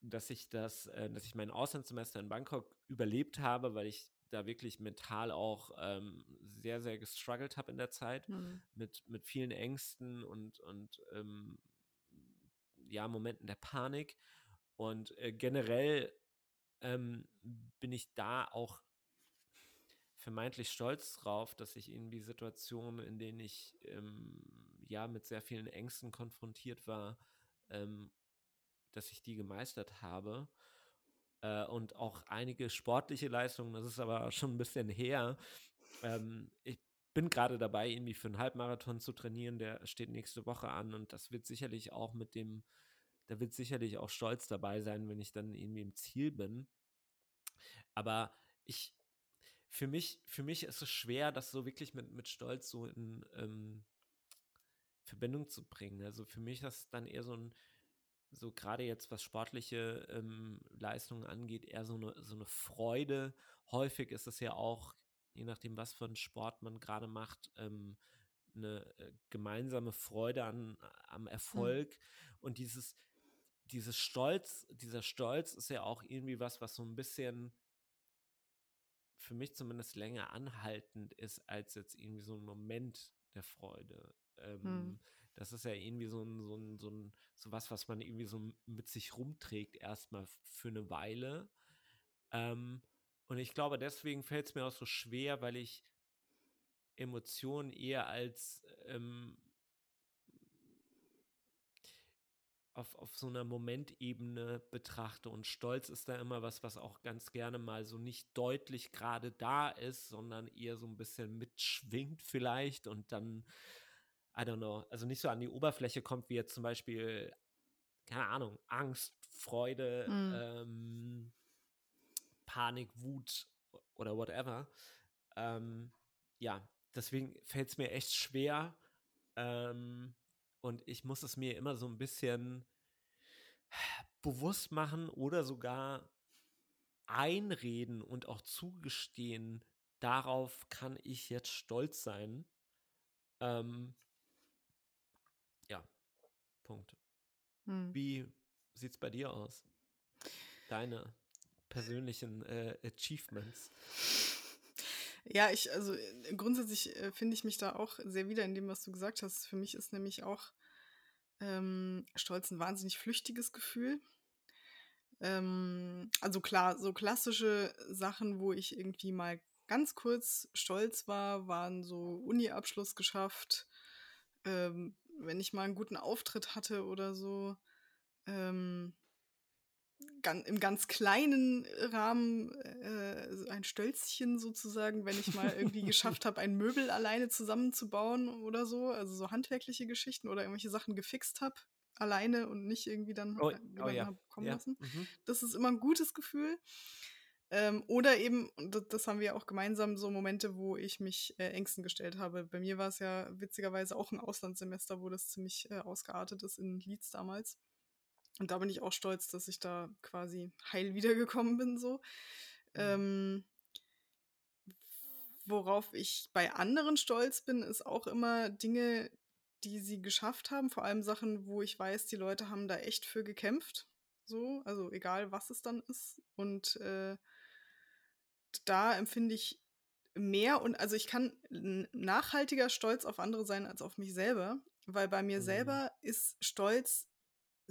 dass ich das, äh, dass ich mein Auslandssemester in Bangkok überlebt habe, weil ich da wirklich mental auch ähm, sehr, sehr gestruggelt habe in der Zeit Mhm. mit, mit vielen Ängsten und, und ähm, ja, Momenten der Panik. Und äh, generell ähm, bin ich da auch vermeintlich stolz drauf, dass ich irgendwie Situationen, in denen ich ähm, ja mit sehr vielen Ängsten konfrontiert war, ähm, dass ich die gemeistert habe. Äh, und auch einige sportliche Leistungen, das ist aber schon ein bisschen her. Ähm, ich bin gerade dabei, irgendwie für einen Halbmarathon zu trainieren, der steht nächste Woche an und das wird sicherlich auch mit dem, da wird sicherlich auch Stolz dabei sein, wenn ich dann irgendwie im Ziel bin. Aber ich, für mich, für mich ist es schwer, das so wirklich mit, mit Stolz so in ähm, Verbindung zu bringen. Also für mich ist das dann eher so ein, so gerade jetzt, was sportliche ähm, Leistungen angeht, eher so eine, so eine Freude. Häufig ist es ja auch, je nachdem, was für einen Sport man gerade macht, ähm, eine äh, gemeinsame Freude an, am Erfolg. Und dieses, dieses Stolz, dieser Stolz ist ja auch irgendwie was, was so ein bisschen für mich zumindest länger anhaltend ist als jetzt irgendwie so ein Moment der Freude. Ähm, hm. Das ist ja irgendwie so ein, so ein, so ein, so was, was man irgendwie so mit sich rumträgt, erstmal für eine Weile. Ähm, und ich glaube, deswegen fällt es mir auch so schwer, weil ich Emotionen eher als ähm, auf, auf so einer Momentebene betrachte. Und Stolz ist da immer was, was auch ganz gerne mal so nicht deutlich gerade da ist, sondern eher so ein bisschen mitschwingt vielleicht und dann, I don't know, also nicht so an die Oberfläche kommt, wie jetzt zum Beispiel, keine Ahnung, Angst, Freude, mhm. ähm, Panik, Wut oder whatever. Ähm, ja, deswegen fällt es mir echt schwer. Ähm, und ich muss es mir immer so ein bisschen bewusst machen oder sogar einreden und auch zugestehen, darauf kann ich jetzt stolz sein. Ähm, Punkt. Hm. Wie sieht es bei dir aus? Deine persönlichen äh, Achievements. Ja, ich, also äh, grundsätzlich äh, finde ich mich da auch sehr wieder in dem, was du gesagt hast. Für mich ist nämlich auch ähm, Stolz ein wahnsinnig flüchtiges Gefühl. Ähm, also klar, so klassische Sachen, wo ich irgendwie mal ganz kurz stolz war, waren so Uni-Abschluss geschafft, ähm, wenn ich mal einen guten Auftritt hatte oder so. Ähm, im ganz kleinen Rahmen äh, ein Stölzchen sozusagen, wenn ich mal irgendwie geschafft habe, ein Möbel alleine zusammenzubauen oder so, also so handwerkliche Geschichten oder irgendwelche Sachen gefixt habe alleine und nicht irgendwie dann oh, oh ja. kommen ja. lassen. Mhm. Das ist immer ein gutes Gefühl. Ähm, oder eben, das, haben wir auch gemeinsam, so Momente, wo ich mich äh, Ängsten gestellt habe. Bei mir war es ja witzigerweise auch ein Auslandssemester, wo das ziemlich äh, ausgeartet ist in Leeds damals. Und da bin ich auch stolz, dass ich da quasi heil wiedergekommen bin, so. Mhm. Ähm, worauf ich bei anderen stolz bin, ist auch immer Dinge, die sie geschafft haben, vor allem Sachen, wo ich weiß, die Leute haben da echt für gekämpft. So, also egal was es dann ist. Und äh, da empfinde ich mehr und also ich kann nachhaltiger stolz auf andere sein als auf mich selber, weil bei mir mhm. selber ist Stolz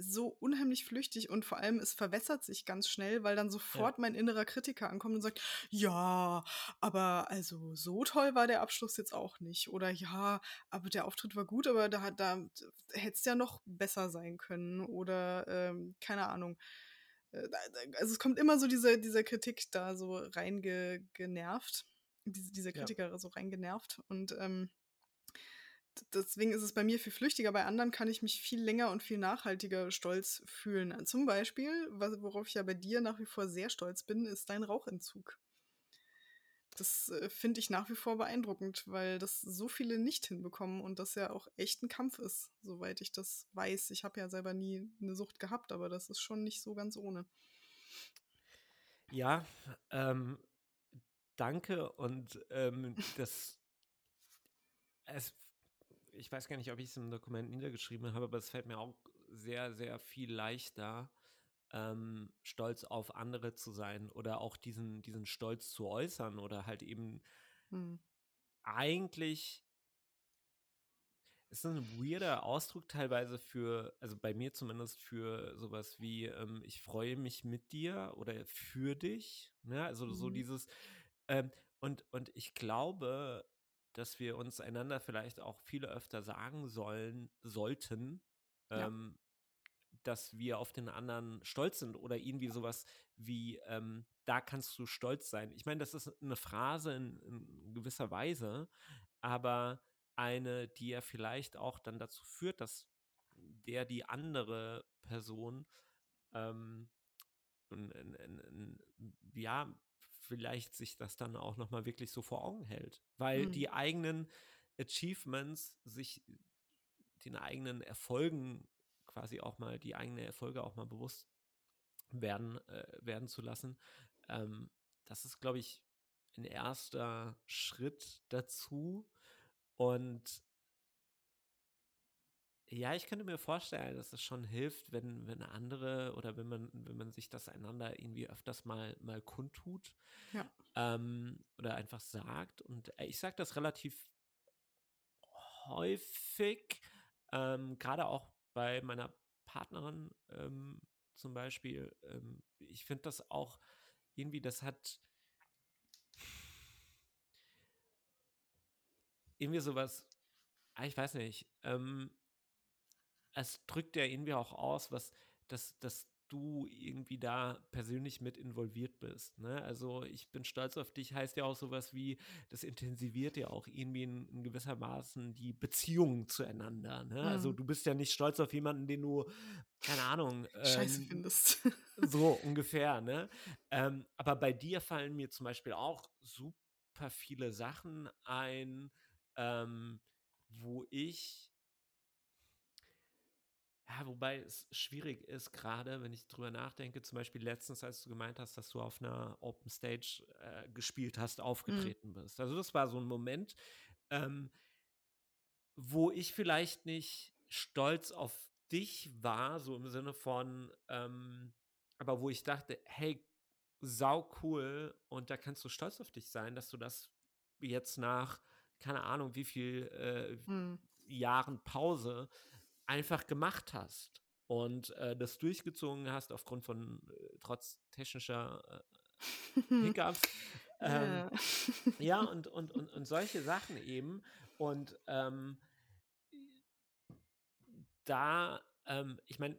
so unheimlich flüchtig und vor allem es verwässert sich ganz schnell, weil dann sofort ja. mein innerer Kritiker ankommt und sagt, ja, aber also so toll war der Abschluss jetzt auch nicht. Oder ja, aber der Auftritt war gut, aber da, da hätte es ja noch besser sein können. Oder ähm, keine Ahnung. Äh, also es kommt immer so diese, diese Kritik da so reingenervt. Diese, dieser Kritiker ja. so reingenervt. Und ähm, deswegen ist es bei mir viel flüchtiger. Bei anderen kann ich mich viel länger und viel nachhaltiger stolz fühlen. Zum Beispiel, worauf ich ja bei dir nach wie vor sehr stolz bin, ist dein Rauchentzug. Das äh, finde ich nach wie vor beeindruckend, weil das so viele nicht hinbekommen und das ja auch echt ein Kampf ist, soweit ich das weiß. Ich habe ja selber nie eine Sucht gehabt, aber das ist schon nicht so ganz ohne. Ja, ähm, danke und ähm, das es ich weiß gar nicht, ob ich es im Dokument niedergeschrieben habe, aber es fällt mir auch sehr, sehr viel leichter, ähm, stolz auf andere zu sein oder auch diesen, diesen Stolz zu äußern oder halt eben hm. eigentlich ist ein weirder Ausdruck teilweise für, also bei mir zumindest für sowas wie, ähm, ich freue mich mit dir oder für dich. Ne? Also mhm. so dieses, ähm, und, und ich glaube, dass wir uns einander vielleicht auch viel öfter sagen sollen, sollten, ja. Dass wir auf den anderen stolz sind oder irgendwie sowas wie, ähm, da kannst du stolz sein. Ich meine, das ist eine Phrase in, in, gewisser Weise, aber eine, die ja vielleicht auch dann dazu führt, dass der die andere Person ähm, ja, vielleicht sich das dann auch nochmal wirklich so vor Augen hält. Weil mhm. die eigenen Achievements, sich den eigenen Erfolgen quasi auch mal, die eigenen Erfolge auch mal bewusst werden, äh, werden zu lassen, ähm, das ist, glaube ich, ein erster Schritt dazu. Und Ja, ich könnte mir vorstellen, dass es schon hilft, wenn, wenn andere oder wenn man, wenn man sich das einander irgendwie öfters mal, mal kundtut. Ja. Ähm, oder einfach sagt. Und äh, ich sage das relativ häufig, ähm, gerade auch bei meiner Partnerin ähm, zum Beispiel. Ähm, ich finde das auch irgendwie, das hat irgendwie sowas, ah, ich weiß nicht, ähm, es drückt ja irgendwie auch aus, was, dass, dass du irgendwie da persönlich mit involviert bist. Ne? Also ich bin stolz auf dich, heißt ja auch sowas wie, das intensiviert ja auch irgendwie in, in gewissermaßen die Beziehung zueinander. Ne? Also mhm. Also du bist ja nicht stolz auf jemanden, den du, keine Ahnung, Scheiße ähm, findest. so ungefähr. Ne? Ähm, aber bei dir fallen mir zum Beispiel auch super viele Sachen ein, ähm, wo ich ja, wobei es schwierig ist, gerade wenn ich drüber nachdenke, zum Beispiel letztens, als du gemeint hast, dass du auf einer Open Stage äh, gespielt hast, mhm. aufgetreten mhm. bist. Also das war so ein Moment, ähm, wo ich vielleicht nicht stolz auf dich war, so im Sinne von, ähm, aber wo ich dachte, hey, sau cool und da kannst du stolz auf dich sein, dass du das jetzt nach, keine Ahnung, wie viel äh, mhm. Jahren Pause einfach gemacht hast und äh, das durchgezogen hast aufgrund von äh, trotz technischer äh, Hiccups. ähm, ja, und, und, und, und solche Sachen eben. Und ähm, da, ähm, ich meine,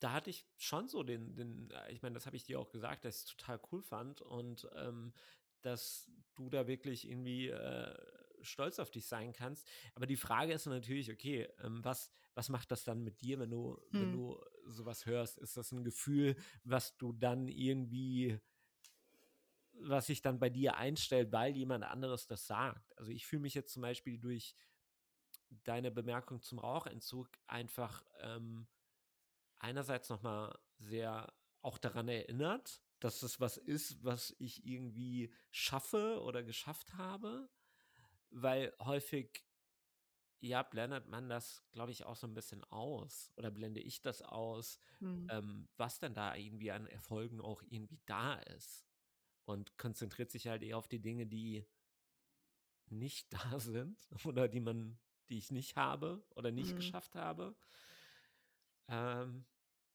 da hatte ich schon so den, den äh, ich meine, das habe ich dir auch gesagt, dass ich es total cool fand und ähm, dass du da wirklich irgendwie äh, stolz auf dich sein kannst. Aber die Frage ist natürlich, okay, ähm, was, was macht das dann mit dir, wenn du, hm. wenn du sowas hörst? Ist das ein Gefühl, was du dann irgendwie, was sich dann bei dir einstellt, weil jemand anderes das sagt? Also ich fühle mich jetzt zum Beispiel durch deine Bemerkung zum Rauchentzug einfach ähm, einerseits nochmal sehr auch daran erinnert, dass das was ist, was ich irgendwie schaffe oder geschafft habe weil häufig, ja, blendet man das, glaube ich, auch so ein bisschen aus oder blende ich das aus, mhm. ähm, was denn da irgendwie an Erfolgen auch irgendwie da ist und konzentriert sich halt eher auf die Dinge, die nicht da sind oder die man, die ich nicht habe oder nicht mhm. geschafft habe. Ähm,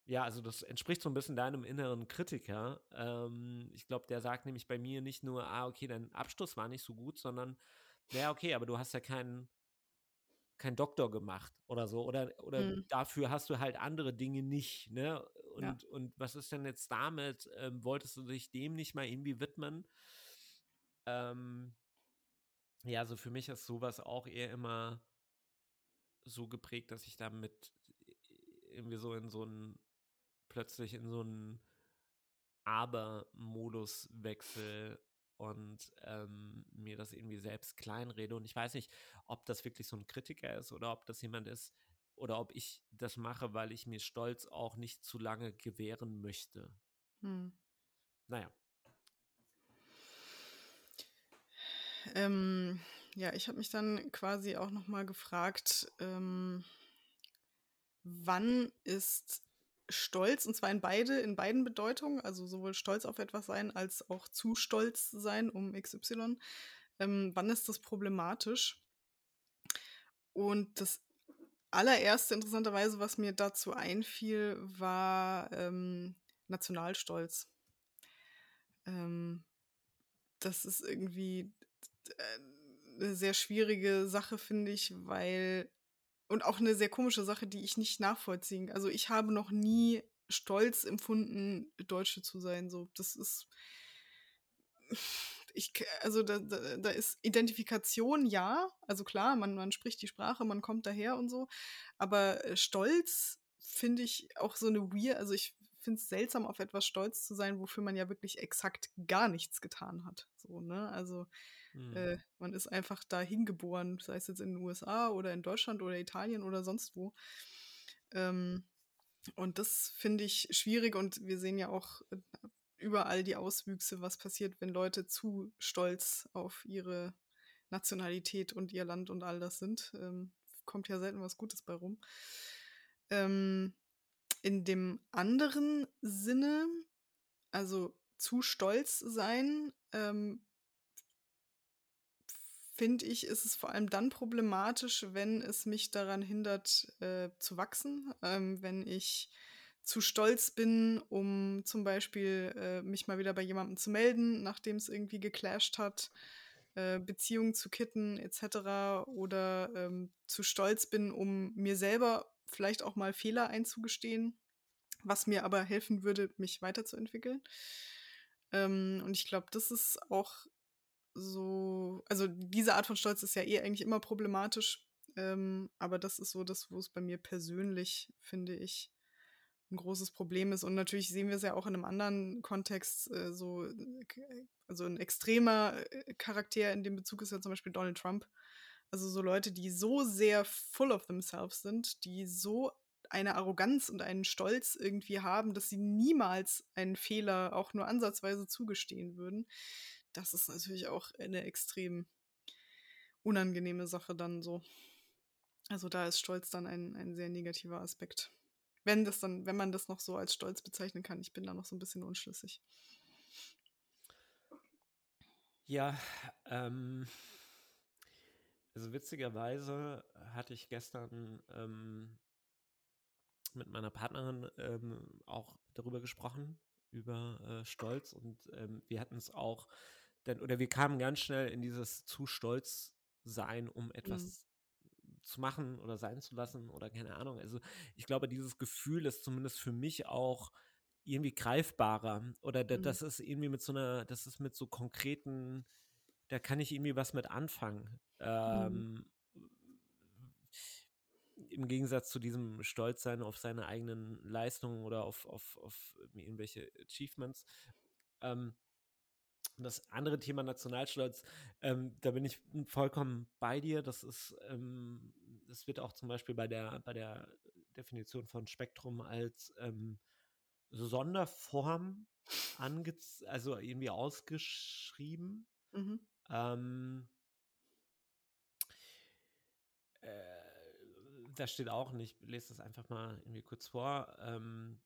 ja, also das entspricht so ein bisschen deinem inneren Kritiker. Ähm, ich glaube, der sagt nämlich bei mir nicht nur, ah, okay, dein Abschluss war nicht so gut, sondern ja, okay, aber du hast ja keinen kein Doktor gemacht oder so. Oder, oder mhm. dafür hast du halt andere Dinge nicht, ne? Und, ja. und was ist denn jetzt damit? Ähm, wolltest du dich dem nicht mal irgendwie widmen? Ähm, ja, also für mich ist sowas auch eher immer so geprägt, dass ich damit irgendwie so in so einen, plötzlich in so einen Aber-Modus wechsel und ähm, mir das irgendwie selbst kleinrede. Und ich weiß nicht, ob das wirklich so ein Kritiker ist oder ob das jemand ist oder ob ich das mache, weil ich mir Stolz auch nicht zu lange gewähren möchte. Hm. Naja. Ähm, ja, ich habe mich dann quasi auch noch mal gefragt, ähm, wann ist Stolz, und zwar in beide, in beiden Bedeutungen, also sowohl stolz auf etwas sein, als auch zu stolz sein um XY. Ähm, wann ist das problematisch? Und das allererste, interessanterweise, was mir dazu einfiel, war ähm, Nationalstolz. Ähm, das ist irgendwie äh, eine sehr schwierige Sache, finde ich, weil und auch eine sehr komische Sache, die ich nicht nachvollziehen. Also ich habe noch nie stolz empfunden, Deutsche zu sein. So, das ist. Ich, also da, da, da ist Identifikation ja, also klar, man, man spricht die Sprache, man kommt daher und so, aber äh, Stolz finde ich auch so eine weird, also ich finde es seltsam, auf etwas stolz zu sein, wofür man ja wirklich exakt gar nichts getan hat. So, ne? Also Mhm. Äh, man ist einfach da hingeboren, sei es jetzt in den USA oder in Deutschland oder Italien oder sonst wo. Ähm, und das finde ich schwierig und wir sehen ja auch äh, überall die Auswüchse, was passiert, wenn Leute zu stolz auf ihre Nationalität und ihr Land und all das sind. Ähm, kommt ja selten was Gutes bei rum. Ähm, in dem anderen Sinne, also zu stolz sein, ähm, finde ich, ist es vor allem dann problematisch, wenn es mich daran hindert, äh, zu wachsen. Ähm, wenn ich zu stolz bin, um zum Beispiel äh, mich mal wieder bei jemandem zu melden, nachdem es irgendwie geclasht hat, äh, Beziehungen zu kitten etc. Oder ähm, zu stolz bin, um mir selber vielleicht auch mal Fehler einzugestehen, was mir aber helfen würde, mich weiterzuentwickeln. Ähm, und ich glaube, das ist auch so, also diese Art von Stolz ist ja eh eigentlich immer problematisch, ähm, aber das ist so das, wo es bei mir persönlich, finde ich, ein großes Problem ist. Und natürlich sehen wir es ja auch in einem anderen Kontext, äh, so, also ein extremer äh, Charakter in dem Bezug ist ja zum Beispiel Donald Trump. Also so Leute, die so sehr full of themselves sind, die so eine Arroganz und einen Stolz irgendwie haben, dass sie niemals einen Fehler auch nur ansatzweise zugestehen würden. Das ist natürlich auch eine extrem unangenehme Sache dann so. Also da ist Stolz dann ein, ein sehr negativer Aspekt. Wenn das dann, wenn man das noch so als Stolz bezeichnen kann, ich bin da noch so ein bisschen unschlüssig. Ja, ähm, also witzigerweise hatte ich gestern ähm, mit meiner Partnerin ähm, auch darüber gesprochen, über äh, Stolz und ähm, wir hatten es auch, denn, oder wir kamen ganz schnell in dieses zu stolz sein, um etwas mhm. zu machen oder sein zu lassen oder keine Ahnung. Also ich glaube, dieses Gefühl ist zumindest für mich auch irgendwie greifbarer oder mhm. das ist irgendwie mit so einer, das ist mit so konkreten, da kann ich irgendwie was mit anfangen. Mhm. Ähm, Im Gegensatz zu diesem Stolzsein auf seine eigenen Leistungen oder auf, auf, auf irgendwelche Achievements. Ähm, das andere Thema Nationalstolz, ähm, da bin ich vollkommen bei dir. Das ist, ähm, das wird auch zum Beispiel bei der, bei der Definition von Spektrum als ähm, Sonderform ange also irgendwie ausgeschrieben. Mhm. Ähm, äh, da steht auch nicht, ich lese das einfach mal irgendwie kurz vor. Ähm,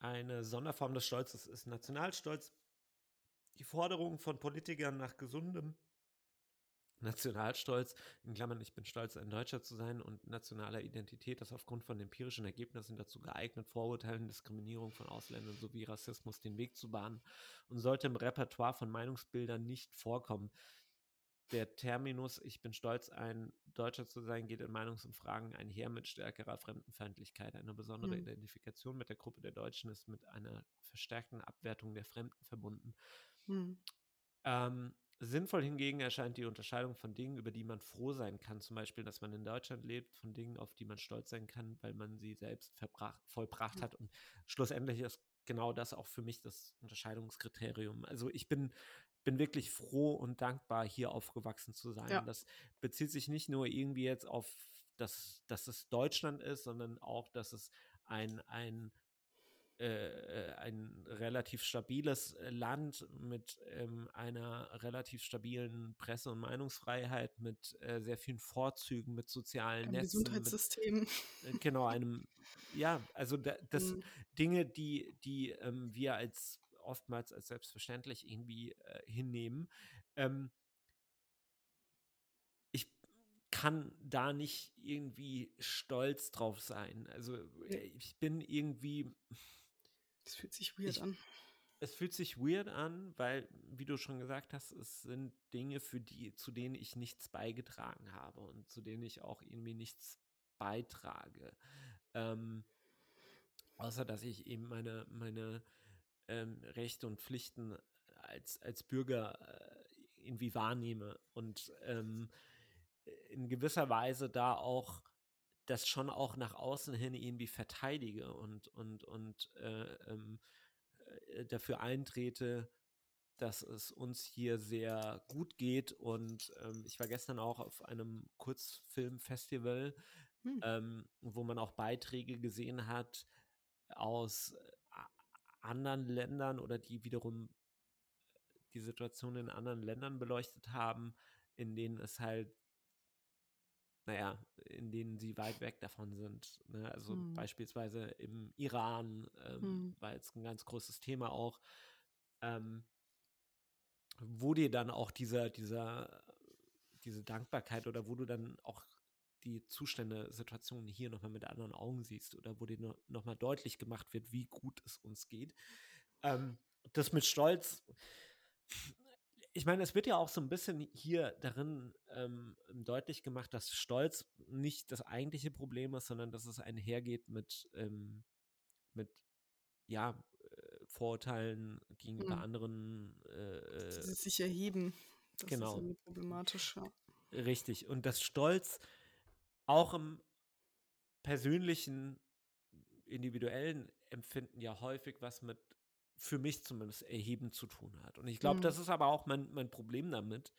eine Sonderform des Stolzes ist Nationalstolz. Die Forderung von Politikern nach gesundem Nationalstolz, in Klammern, ich bin stolz, ein Deutscher zu sein und nationaler Identität, das aufgrund von empirischen Ergebnissen dazu geeignet, Vorurteilen, Diskriminierung von Ausländern sowie Rassismus den Weg zu bahnen und sollte im Repertoire von Meinungsbildern nicht vorkommen. Der Terminus, ich bin stolz, ein Deutscher zu sein, geht in Meinungsumfragen einher mit stärkerer Fremdenfeindlichkeit. Eine besondere mhm. Identifikation mit der Gruppe der Deutschen ist mit einer verstärkten Abwertung der Fremden verbunden. Mhm. Ähm, Sinnvoll hingegen erscheint die Unterscheidung von Dingen, über die man froh sein kann. Zum Beispiel, dass man in Deutschland lebt, von Dingen, auf die man stolz sein kann, weil man sie selbst vollbracht hat. Und schlussendlich ist genau das auch für mich das Unterscheidungskriterium. Also ich bin, bin wirklich froh und dankbar, hier aufgewachsen zu sein. Ja. Das bezieht sich nicht nur irgendwie jetzt auf, das, dass es Deutschland ist, sondern auch, dass es ein, ein äh, äh, ein relativ stabiles äh, Land mit ähm, einer relativ stabilen Presse- und Meinungsfreiheit, mit äh, sehr vielen Vorzügen, mit sozialen ein Netzen. Gesundheitssystem. Mit, äh, genau, einem, ja, also da, das mhm. Dinge, die, die ähm, wir als oftmals als selbstverständlich irgendwie äh, hinnehmen. Ähm, ich kann da nicht irgendwie stolz drauf sein. Also ich bin irgendwie es fühlt sich weird ich, an. Es fühlt sich weird an, weil, wie du schon gesagt hast, es sind Dinge, für die, zu denen ich nichts beigetragen habe und zu denen ich auch irgendwie nichts beitrage. Ähm, außer dass ich eben meine, meine ähm, Rechte und Pflichten als, als Bürger äh, irgendwie wahrnehme und ähm, in gewisser Weise da auch das schon auch nach außen hin irgendwie verteidige und, und, und äh, ähm, äh, dafür eintrete, dass es uns hier sehr gut geht. Und ähm, ich war gestern auch auf einem Kurzfilmfestival, hm. ähm, wo man auch Beiträge gesehen hat aus äh, anderen Ländern oder die wiederum die Situation in anderen Ländern beleuchtet haben, in denen es halt naja, in denen sie weit weg davon sind. Ne? Also Hm. beispielsweise im Iran ähm, Hm. war jetzt ein ganz großes Thema auch, ähm, wo dir dann auch dieser, dieser, diese Dankbarkeit oder wo du dann auch die Zustände, Situationen hier nochmal mit anderen Augen siehst oder wo dir no, nochmal deutlich gemacht wird, wie gut es uns geht. Ähm, das mit Stolz, ich meine, es wird ja auch so ein bisschen hier darin ähm, deutlich gemacht, dass Stolz nicht das eigentliche Problem ist, sondern dass es einhergeht mit, ähm, mit ja, äh, Vorurteilen gegenüber Hm. anderen. Äh, sich erheben, das ist genau. irgendwie problematisch, ja. Richtig. Und dass Stolz auch im persönlichen, individuellen Empfinden ja häufig was mit, für mich zumindest, Erheben zu tun hat. Und ich glaube, Hm. das ist aber auch mein, mein Problem damit,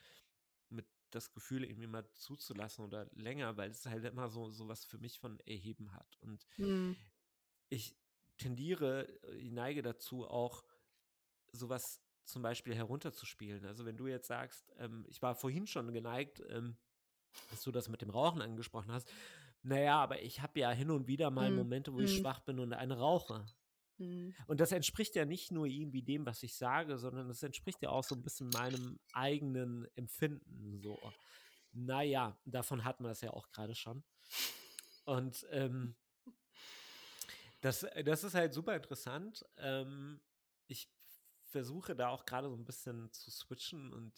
mit das Gefühl irgendwie mal zuzulassen oder länger, weil es halt immer so, so was für mich von Erheben hat. Und Hm. ich tendiere, äh, ich neige dazu, auch sowas zum Beispiel herunterzuspielen. Also wenn du jetzt sagst, ähm, ich war vorhin schon geneigt, ähm, dass du das mit dem Rauchen angesprochen hast. Naja, aber ich habe ja hin und wieder mal Hm. Momente, wo ich Hm. schwach bin und eine rauche. Hm. Und das entspricht ja nicht nur irgendwie dem, was ich sage, sondern das entspricht ja auch so ein bisschen meinem eigenen Empfinden. So, naja, davon hatten wir es ja auch gerade schon. Und ähm, das, das ist halt super interessant. Ähm, ich versuche da auch gerade so ein bisschen zu switchen und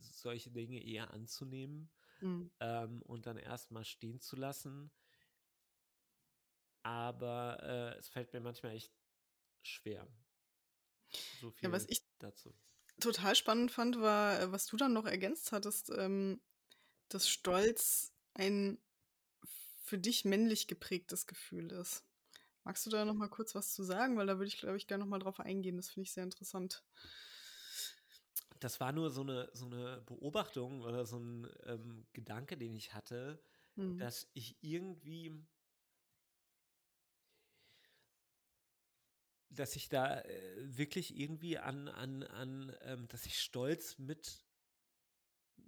solche Dinge eher anzunehmen Hm. ähm, und dann erstmal stehen zu lassen. Aber äh, es fällt mir manchmal echt schwer. So viel Ja, was ich dazu. total spannend fand, war, äh, was du dann noch ergänzt hattest, ähm, dass Stolz ein für dich männlich geprägtes Gefühl ist. Magst du da noch mal kurz was zu sagen? Weil da würde ich, glaube ich, gerne noch mal drauf eingehen. Das finde ich sehr interessant. Das war nur so eine, so eine Beobachtung oder so ein ähm, Gedanke, den ich hatte, Hm. dass ich irgendwie, dass ich da äh, wirklich irgendwie an, an, an ähm, dass ich Stolz mit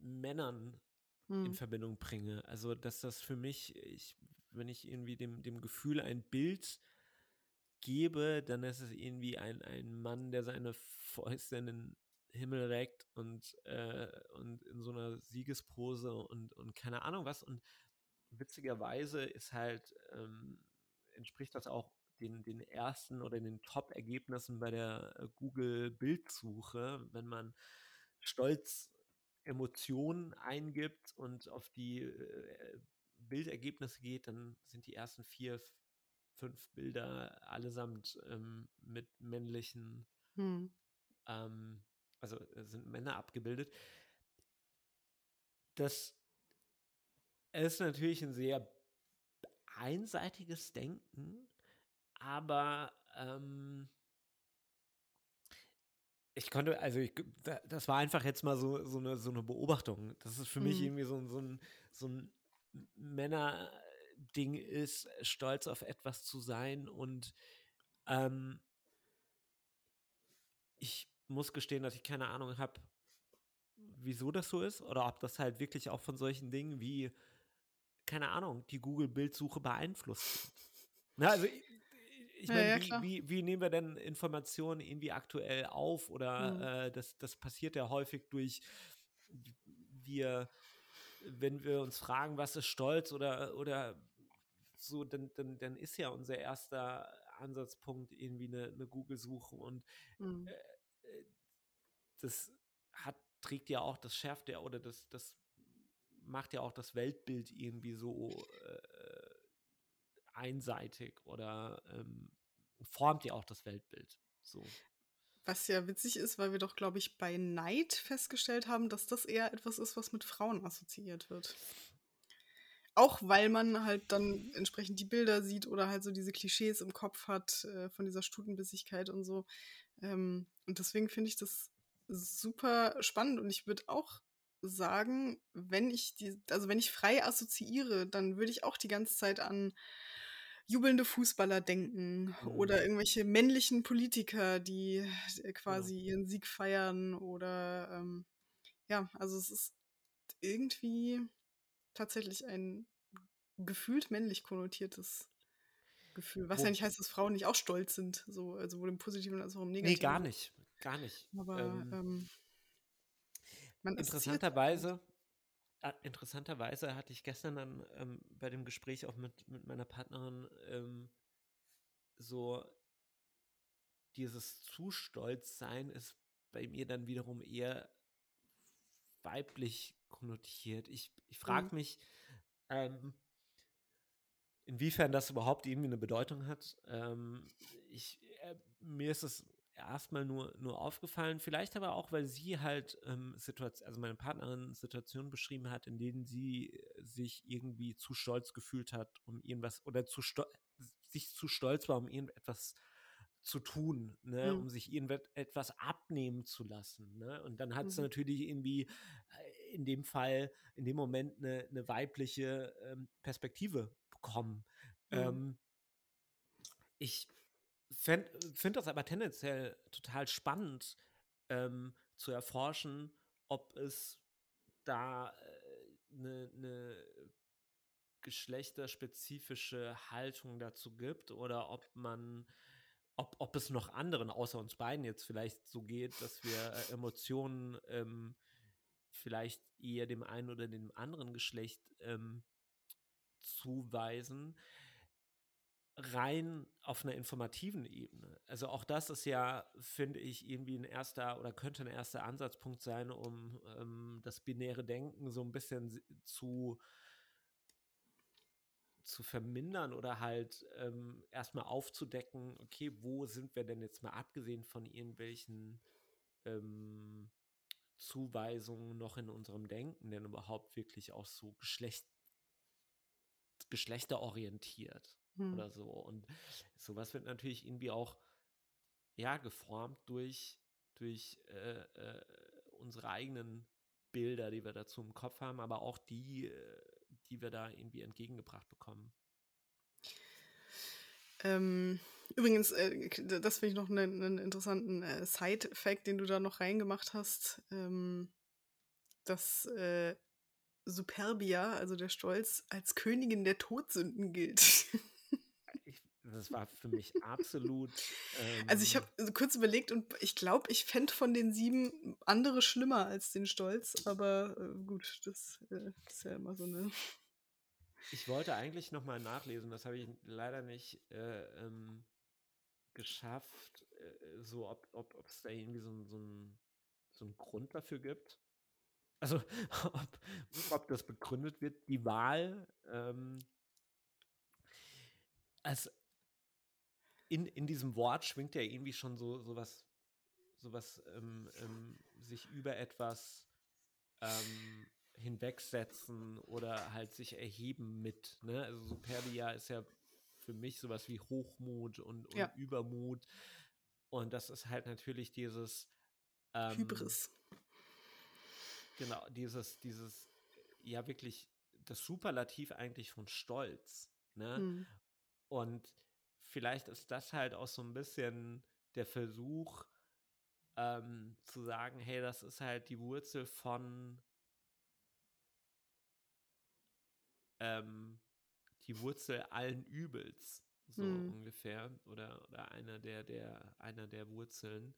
Männern in Hm. Verbindung bringe. Also, dass das für mich, ich, wenn ich irgendwie dem, dem Gefühl ein Bild gebe, dann ist es irgendwie ein, ein Mann, der seine Fäuste in den Himmel reckt und, äh, und in so einer Siegespose und, und keine Ahnung was. Und witzigerweise ist halt, ähm, entspricht das auch den, den ersten oder den Top-Ergebnissen bei der äh, Google-Bildsuche, wenn man Stolz Emotionen eingibt und auf die äh, Bildergebnisse geht, dann sind die ersten vier, fünf Bilder allesamt ähm, mit männlichen, Hm. ähm, also äh, sind Männer abgebildet. Das ist natürlich ein sehr einseitiges Denken, aber ähm, ich konnte, also ich, da- das war einfach jetzt mal so, so, eine, so eine Beobachtung. Das ist für mich Hm. irgendwie so, ein- so ein, so ein Männerding ist, stolz auf etwas zu sein. Und ähm, ich muss gestehen, dass ich keine Ahnung habe, wieso das so ist oder ob das halt wirklich auch von solchen Dingen wie, keine Ahnung, die Google-Bildsuche beeinflusst. Na, also ich, ich meine, ja, wie, wie, wie nehmen wir denn Informationen irgendwie aktuell auf? Oder Hm. äh, das, das passiert ja häufig durch, wir, wenn wir uns fragen, was ist Stolz oder, oder so, dann, dann, dann ist ja unser erster Ansatzpunkt irgendwie eine, eine Google-Suche und Hm. äh, das hat, trägt ja auch, das schärft ja oder das, das macht ja auch das Weltbild irgendwie so äh, einseitig oder ähm, formt ja auch das Weltbild. So. Was ja witzig ist, weil wir doch, glaube ich, bei Neid festgestellt haben, dass das eher etwas ist, was mit Frauen assoziiert wird. Auch weil man halt dann entsprechend die Bilder sieht oder halt so diese Klischees im Kopf hat äh, von dieser Stutenbissigkeit und so. Ähm, und deswegen finde ich das super spannend und ich würde auch sagen, wenn ich die, also wenn ich frei assoziiere, dann würde ich auch die ganze Zeit an jubelnde Fußballer denken oder Mhm. irgendwelche männlichen Politiker, die Genau. quasi ihren Sieg feiern oder ähm, ja, also es ist irgendwie tatsächlich ein gefühlt männlich konnotiertes Gefühl. Was ja nicht heißt, dass Frauen nicht auch stolz sind, so, also sowohl im Positiven als auch im Negativen. Nee, gar nicht. Gar nicht. Aber ähm, ähm, interessanterweise, äh, interessanterweise hatte ich gestern dann ähm, bei dem Gespräch auch mit, mit meiner Partnerin ähm, so dieses zu stolz sein ist bei mir dann wiederum eher weiblich konnotiert. Ich, ich frage mhm. mich, ähm, inwiefern das überhaupt irgendwie eine Bedeutung hat. Ähm, ich, äh, mir ist es erstmal nur, nur aufgefallen, vielleicht aber auch, weil sie halt ähm, Situation, also meine Partnerin Situationen beschrieben hat, in denen sie äh, sich irgendwie zu stolz gefühlt hat, um irgendwas oder zu sich zu stolz war, um irgendetwas zu tun, ne, mhm. um sich irgendetwas abnehmen zu lassen. Ne? Und dann hat es mhm. natürlich irgendwie äh, in dem Fall, in dem Moment eine, eine weibliche ähm, Perspektive bekommen. Mhm. Ähm, ich finde das aber tendenziell total spannend ähm, zu erforschen, ob es da eine äh, ne geschlechterspezifische Haltung dazu gibt oder ob man, ob, ob es noch anderen außer uns beiden jetzt vielleicht so geht, dass wir äh, Emotionen ähm, vielleicht eher dem einen oder dem anderen Geschlecht ähm, zuweisen rein auf einer informativen Ebene. Also auch das ist ja, finde ich, irgendwie ein erster oder könnte ein erster Ansatzpunkt sein, um ähm, das binäre Denken so ein bisschen zu zu vermindern oder halt ähm, erstmal aufzudecken, okay, wo sind wir denn jetzt mal abgesehen von irgendwelchen ähm, Zuweisungen noch in unserem Denken denn überhaupt wirklich auch so Geschlecht, geschlechterorientiert hm. oder so. Und sowas wird natürlich irgendwie auch ja geformt durch, durch äh, äh, unsere eigenen Bilder, die wir dazu im Kopf haben, aber auch die, äh, die wir da irgendwie entgegengebracht bekommen. Ähm, übrigens, äh, das finde ich noch einen, einen interessanten äh, Side-Fact, den du da noch reingemacht hast, ähm, dass äh, Superbia, also der Stolz, als Königin der Todsünden gilt. Das war für mich absolut. Ähm also ich habe kurz überlegt und ich glaube, ich fände von den sieben andere schlimmer als den Stolz, aber äh, gut, das äh, ist ja immer so eine. Ich wollte eigentlich nochmal nachlesen, das habe ich leider nicht äh, ähm, geschafft, äh, so ob es da irgendwie so, so, ein, so einen Grund dafür gibt. Also ob, ob das begründet wird, die Wahl. Ähm, als in, in diesem Wort schwingt ja irgendwie schon so, so was, so was ähm, ähm, sich über etwas ähm, hinwegsetzen oder halt sich erheben mit. Ne? Also Superbia ist ja für mich sowas wie Hochmut und, und ja. Übermut. Und das ist halt natürlich dieses ähm, Hybris. Genau, dieses, dieses, ja wirklich das Superlativ eigentlich von Stolz. Ne? Hm. Und vielleicht ist das halt auch so ein bisschen der Versuch, ähm, zu sagen, hey, das ist halt die Wurzel von ähm, die Wurzel allen Übels, so hm. ungefähr. Oder, oder einer der, der, einer der Wurzeln.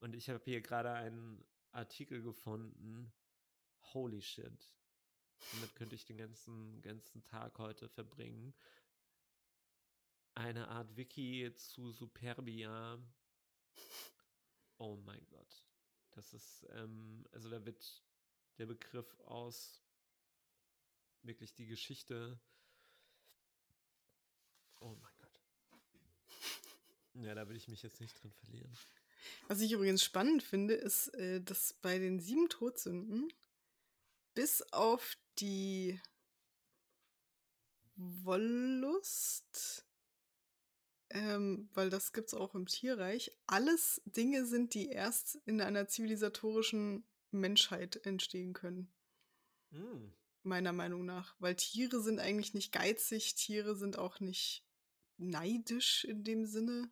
Und ich habe hier gerade einen Artikel gefunden. Holy shit. Damit könnte ich den ganzen, ganzen Tag heute verbringen eine Art Wiki zu Superbia. Oh mein Gott. Das ist, ähm, also da wird der Begriff aus wirklich die Geschichte. Oh mein Gott. Ja, da will ich mich jetzt nicht drin verlieren. Was ich übrigens spannend finde, ist, äh, dass bei den sieben Todsünden bis auf die Wollust ähm, weil das gibt es auch im Tierreich, alles Dinge sind, die erst in einer zivilisatorischen Menschheit entstehen können. Mm. Meiner Meinung nach. Weil Tiere sind eigentlich nicht geizig, Tiere sind auch nicht neidisch in dem Sinne.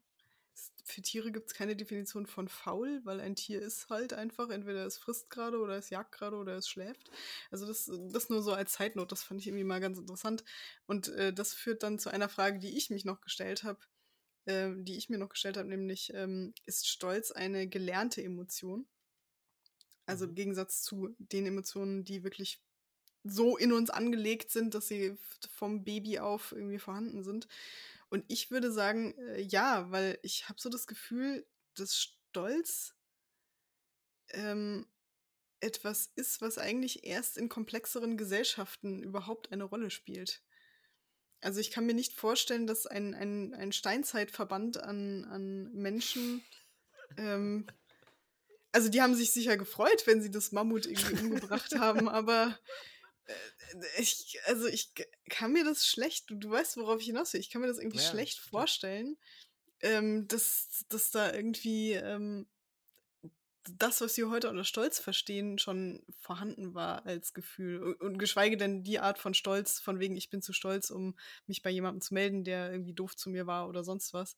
Für Tiere gibt es keine Definition von faul, weil ein Tier ist halt einfach, entweder es frisst gerade oder es jagt gerade oder es schläft. Also das, das nur so als Zeitnot, das fand ich irgendwie mal ganz interessant. Und äh, das führt dann zu einer Frage, die ich mich noch gestellt habe, äh, die ich mir noch gestellt habe, nämlich ähm, ist Stolz eine gelernte Emotion? Also im mhm. Gegensatz zu den Emotionen, die wirklich so in uns angelegt sind, dass sie vom Baby auf irgendwie vorhanden sind. Und ich würde sagen, äh, ja, weil ich habe so das Gefühl, dass Stolz ähm, etwas ist, was eigentlich erst in komplexeren Gesellschaften überhaupt eine Rolle spielt. Also ich kann mir nicht vorstellen, dass ein, ein, ein Steinzeitverband an, an Menschen, ähm, also die haben sich sicher gefreut, wenn sie das Mammut irgendwie umgebracht haben, aber ich, also ich kann mir das schlecht, du, du weißt, worauf ich hinaus will, ich kann mir das irgendwie ja, schlecht vorstellen, ähm, dass, dass da irgendwie ähm, das, was wir heute unter Stolz verstehen, schon vorhanden war als Gefühl. Und, und, geschweige denn die Art von Stolz, von wegen, ich bin zu stolz, um mich bei jemandem zu melden, der irgendwie doof zu mir war oder sonst was.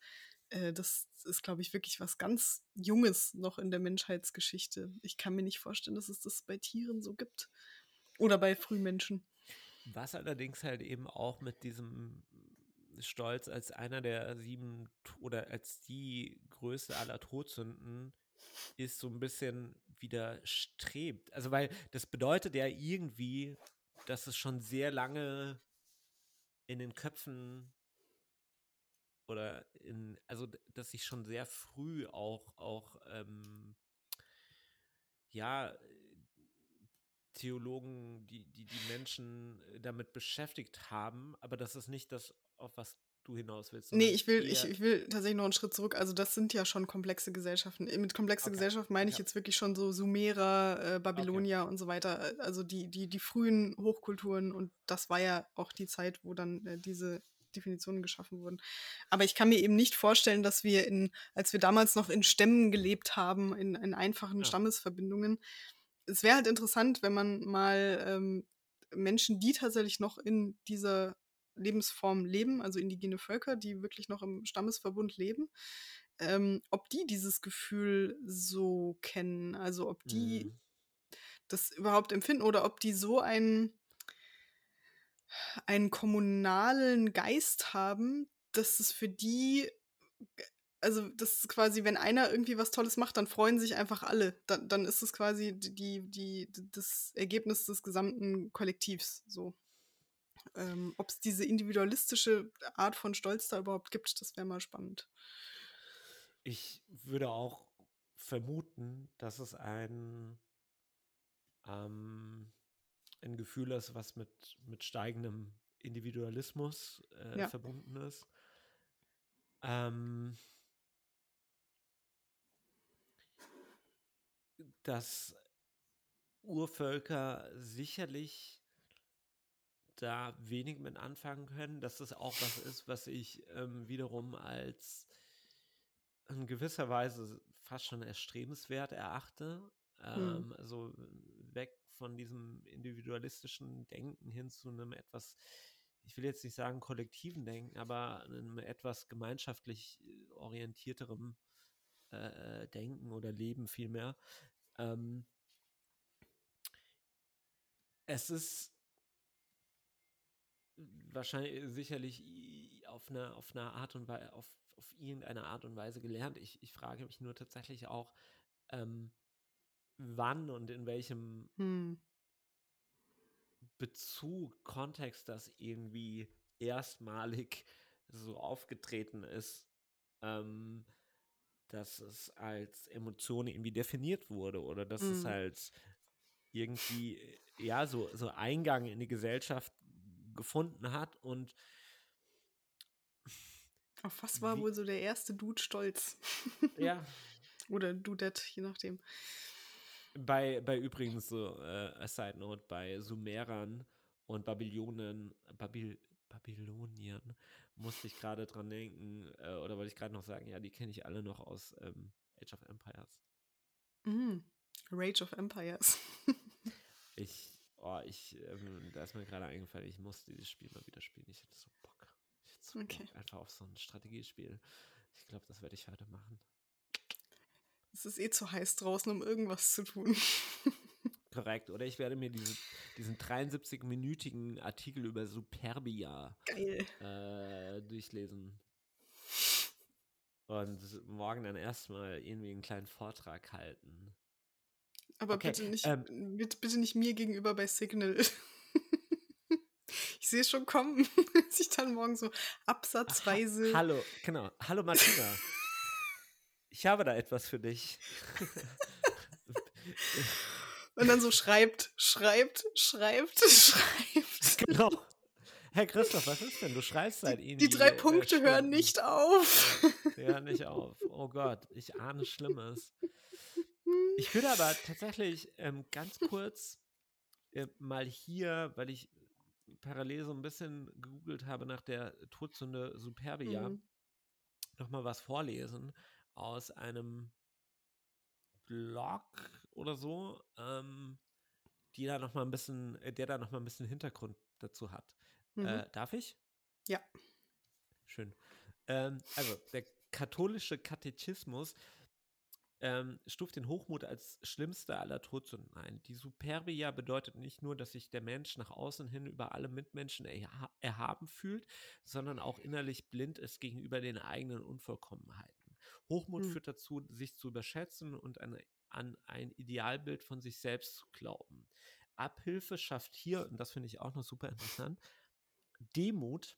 Äh, das ist, glaube ich, wirklich was ganz Junges noch in der Menschheitsgeschichte. Ich kann mir nicht vorstellen, dass es das bei Tieren so gibt. Oder bei Frühmenschen. Was allerdings halt eben auch mit diesem Stolz als einer der sieben oder als die größte aller Todsünden ist so ein bisschen widerstrebt. Also weil das bedeutet ja irgendwie, dass es schon sehr lange in den Köpfen oder in, also dass sich schon sehr früh auch, auch ähm, ja, Theologen, die, die die Menschen äh, damit beschäftigt haben, aber das ist nicht das, auf was du hinaus willst. Nee, ich will, ich, ich, will tatsächlich noch einen Schritt zurück. Also das sind ja schon komplexe Gesellschaften. Mit komplexer okay. Gesellschaft meine ich ja. jetzt wirklich schon so Sumerer, äh, Babylonier okay. und so weiter. Äh, also die, die, die frühen Hochkulturen und das war ja auch die Zeit, wo dann äh, diese Definitionen geschaffen wurden. Aber ich kann mir eben nicht vorstellen, dass wir in, als wir damals noch in Stämmen gelebt haben, in, in einfachen ja. Stammesverbindungen, es wäre halt interessant, wenn man mal ähm, Menschen, die tatsächlich noch in dieser Lebensform leben, also indigene Völker, die wirklich noch im Stammesverbund leben, ähm, ob die dieses Gefühl so kennen, also ob die mhm. das überhaupt empfinden oder ob die so einen, einen kommunalen Geist haben, dass es für die also das ist quasi, wenn einer irgendwie was Tolles macht, dann freuen sich einfach alle. Dann, dann ist es quasi die, die, das Ergebnis des gesamten Kollektivs so. Ähm, Ob es diese individualistische Art von Stolz da überhaupt gibt, das wäre mal spannend. Ich würde auch vermuten, dass es ein, ähm, ein Gefühl ist, was mit, mit steigendem Individualismus äh, ja. verbunden ist. Ähm, dass Urvölker sicherlich da wenig mit anfangen können, dass das auch was ist, was ich ähm, wiederum als in gewisser Weise fast schon erstrebenswert erachte. Ähm, hm. Also weg von diesem individualistischen Denken hin zu einem etwas, ich will jetzt nicht sagen kollektiven Denken, aber einem etwas gemeinschaftlich äh, orientierterem äh, Denken oder Leben vielmehr. Ähm, es ist wahrscheinlich sicherlich auf eine, auf eine Art und Weise, auf, auf irgendeine Art und Weise gelernt. Ich, ich frage mich nur tatsächlich auch, ähm, wann und in welchem hm. Bezug, Kontext das irgendwie erstmalig so aufgetreten ist. Ähm, dass es als Emotion irgendwie definiert wurde oder dass mhm. es halt irgendwie, ja, so, so Eingang in die Gesellschaft gefunden hat und auf was war wie, wohl so der erste Dude stolz? Ja. Oder Dudette, je nachdem. Bei, bei übrigens so, äh, a Side Note, bei Sumerern und Babylonen, Babyl, Babyloniern musste ich gerade dran denken, äh, oder wollte ich gerade noch sagen, ja, die kenne ich alle noch aus ähm, Age of Empires. Mm, Rage of Empires. ich, oh, ich, ähm, da ist mir gerade eingefallen, ich musste dieses Spiel mal wieder spielen. Ich hatte so Bock. Ich hatte so okay. Bock einfach auf so ein Strategiespiel. Ich glaube, das werde ich heute machen. Es ist eh zu heiß draußen, um irgendwas zu tun. Korrekt. Oder ich werde mir diese, diesen 73-minütigen Artikel über Superbia äh, durchlesen. Und morgen dann erstmal irgendwie einen kleinen Vortrag halten. Aber okay, bitte, nicht, ähm, bitte, nicht mir gegenüber bei Signal. ich sehe schon kommen, dass ich dann morgen so absatzweise. Ha hallo, genau. Hallo Martina. ich habe da etwas für dich. Und dann so schreibt, schreibt, schreibt, schreibt. Genau. Herr Christoph, was ist denn? Du schreibst seit Ihnen. Die drei Punkte äh, hören nicht auf. Hören nicht auf. Oh Gott, ich ahne Schlimmes. Ich würde aber tatsächlich ähm, ganz kurz äh, mal hier, weil ich parallel so ein bisschen gegoogelt habe nach der Todsünde Superbia, mhm. nochmal was vorlesen aus einem Blog oder so, ähm, die da noch mal ein bisschen, äh, der da noch mal ein bisschen Hintergrund dazu hat. Mhm. Äh, darf ich? Ja. Schön. Ähm, also der katholische Katechismus ähm, stuft den Hochmut als schlimmste aller Todsünden ein. Die Superbia bedeutet nicht nur, dass sich der Mensch nach außen hin über alle Mitmenschen erha erhaben fühlt, sondern auch innerlich blind ist gegenüber den eigenen Unvollkommenheiten. Hochmut hm. führt dazu, sich zu überschätzen und an, an ein Idealbild von sich selbst zu glauben. Abhilfe schafft hier, und das finde ich auch noch super interessant, Demut,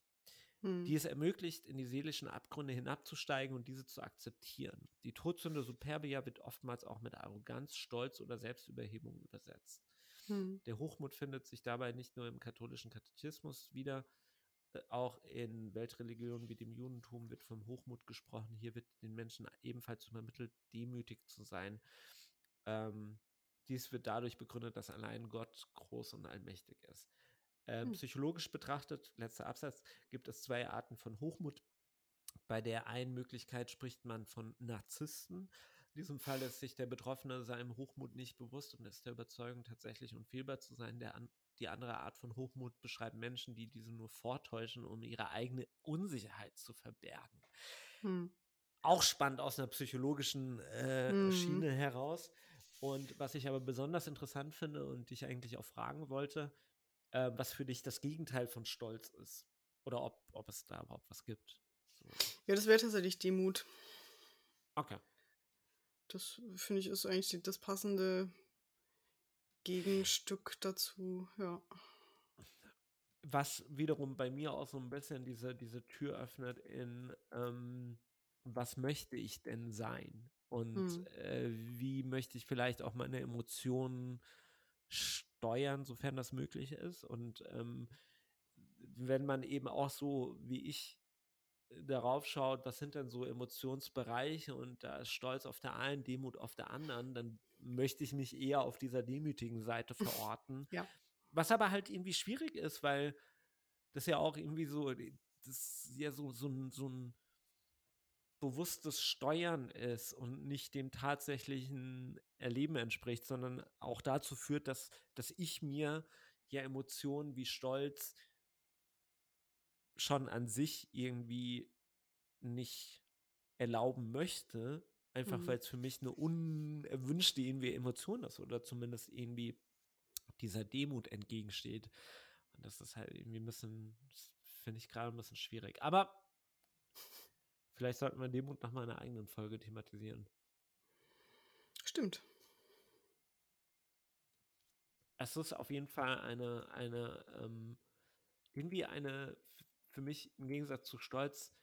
hm. die es ermöglicht, in die seelischen Abgründe hinabzusteigen und diese zu akzeptieren. Die Todsünde Superbia wird oftmals auch mit Arroganz, Stolz oder Selbstüberhebung übersetzt. Hm. Der Hochmut findet sich dabei nicht nur im katholischen Katechismus wieder, äh, auch in Weltreligionen wie dem Judentum wird vom Hochmut gesprochen. Hier wird den Menschen ebenfalls übermittelt, demütig zu sein. Ähm, dies wird dadurch begründet, dass allein Gott groß und allmächtig ist. Äh, hm. Psychologisch betrachtet, letzter Absatz, gibt es zwei Arten von Hochmut. Bei der einen Möglichkeit spricht man von Narzissten. In diesem Fall ist sich der Betroffene seinem Hochmut nicht bewusst und ist der Überzeugung, tatsächlich unfehlbar zu sein. Der an, die andere Art von Hochmut beschreibt Menschen, die diese nur vortäuschen, um ihre eigene Unsicherheit zu verbergen. Hm. Auch spannend aus einer psychologischen äh, hm. Schiene heraus. Und was ich aber besonders interessant finde und dich eigentlich auch fragen wollte, äh, was für dich das Gegenteil von Stolz ist. Oder ob, ob es da überhaupt was gibt. So. Ja, das wäre tatsächlich Demut. Okay. Das finde ich ist eigentlich das passende Gegenstück dazu, ja. Was wiederum bei mir auch so ein bisschen diese, diese Tür öffnet in, ähm, was möchte ich denn sein? Und hm. äh, wie möchte ich vielleicht auch meine Emotionen steuern, sofern das möglich ist. Und ähm, wenn man eben auch so wie ich äh, darauf schaut, was sind denn so Emotionsbereiche und da ist Stolz auf der einen, Demut auf der anderen, dann möchte ich mich eher auf dieser demütigen Seite verorten. ja. Was aber halt irgendwie schwierig ist, weil das ja auch irgendwie so, das ist ja so, so, so ein bewusstes Steuern ist und nicht dem tatsächlichen Erleben entspricht, sondern auch dazu führt, dass, dass ich mir ja Emotionen wie Stolz schon an sich irgendwie nicht erlauben möchte, einfach mhm. weil es für mich eine unerwünschte irgendwie Emotion ist oder zumindest irgendwie dieser Demut entgegensteht. Und das ist halt irgendwie ein bisschen, finde ich gerade ein bisschen schwierig. Aber Vielleicht sollten wir Demut nach meiner eigenen Folge thematisieren. Stimmt. Es ist auf jeden Fall eine, eine, ähm, irgendwie eine, für mich im Gegensatz zu Stolz,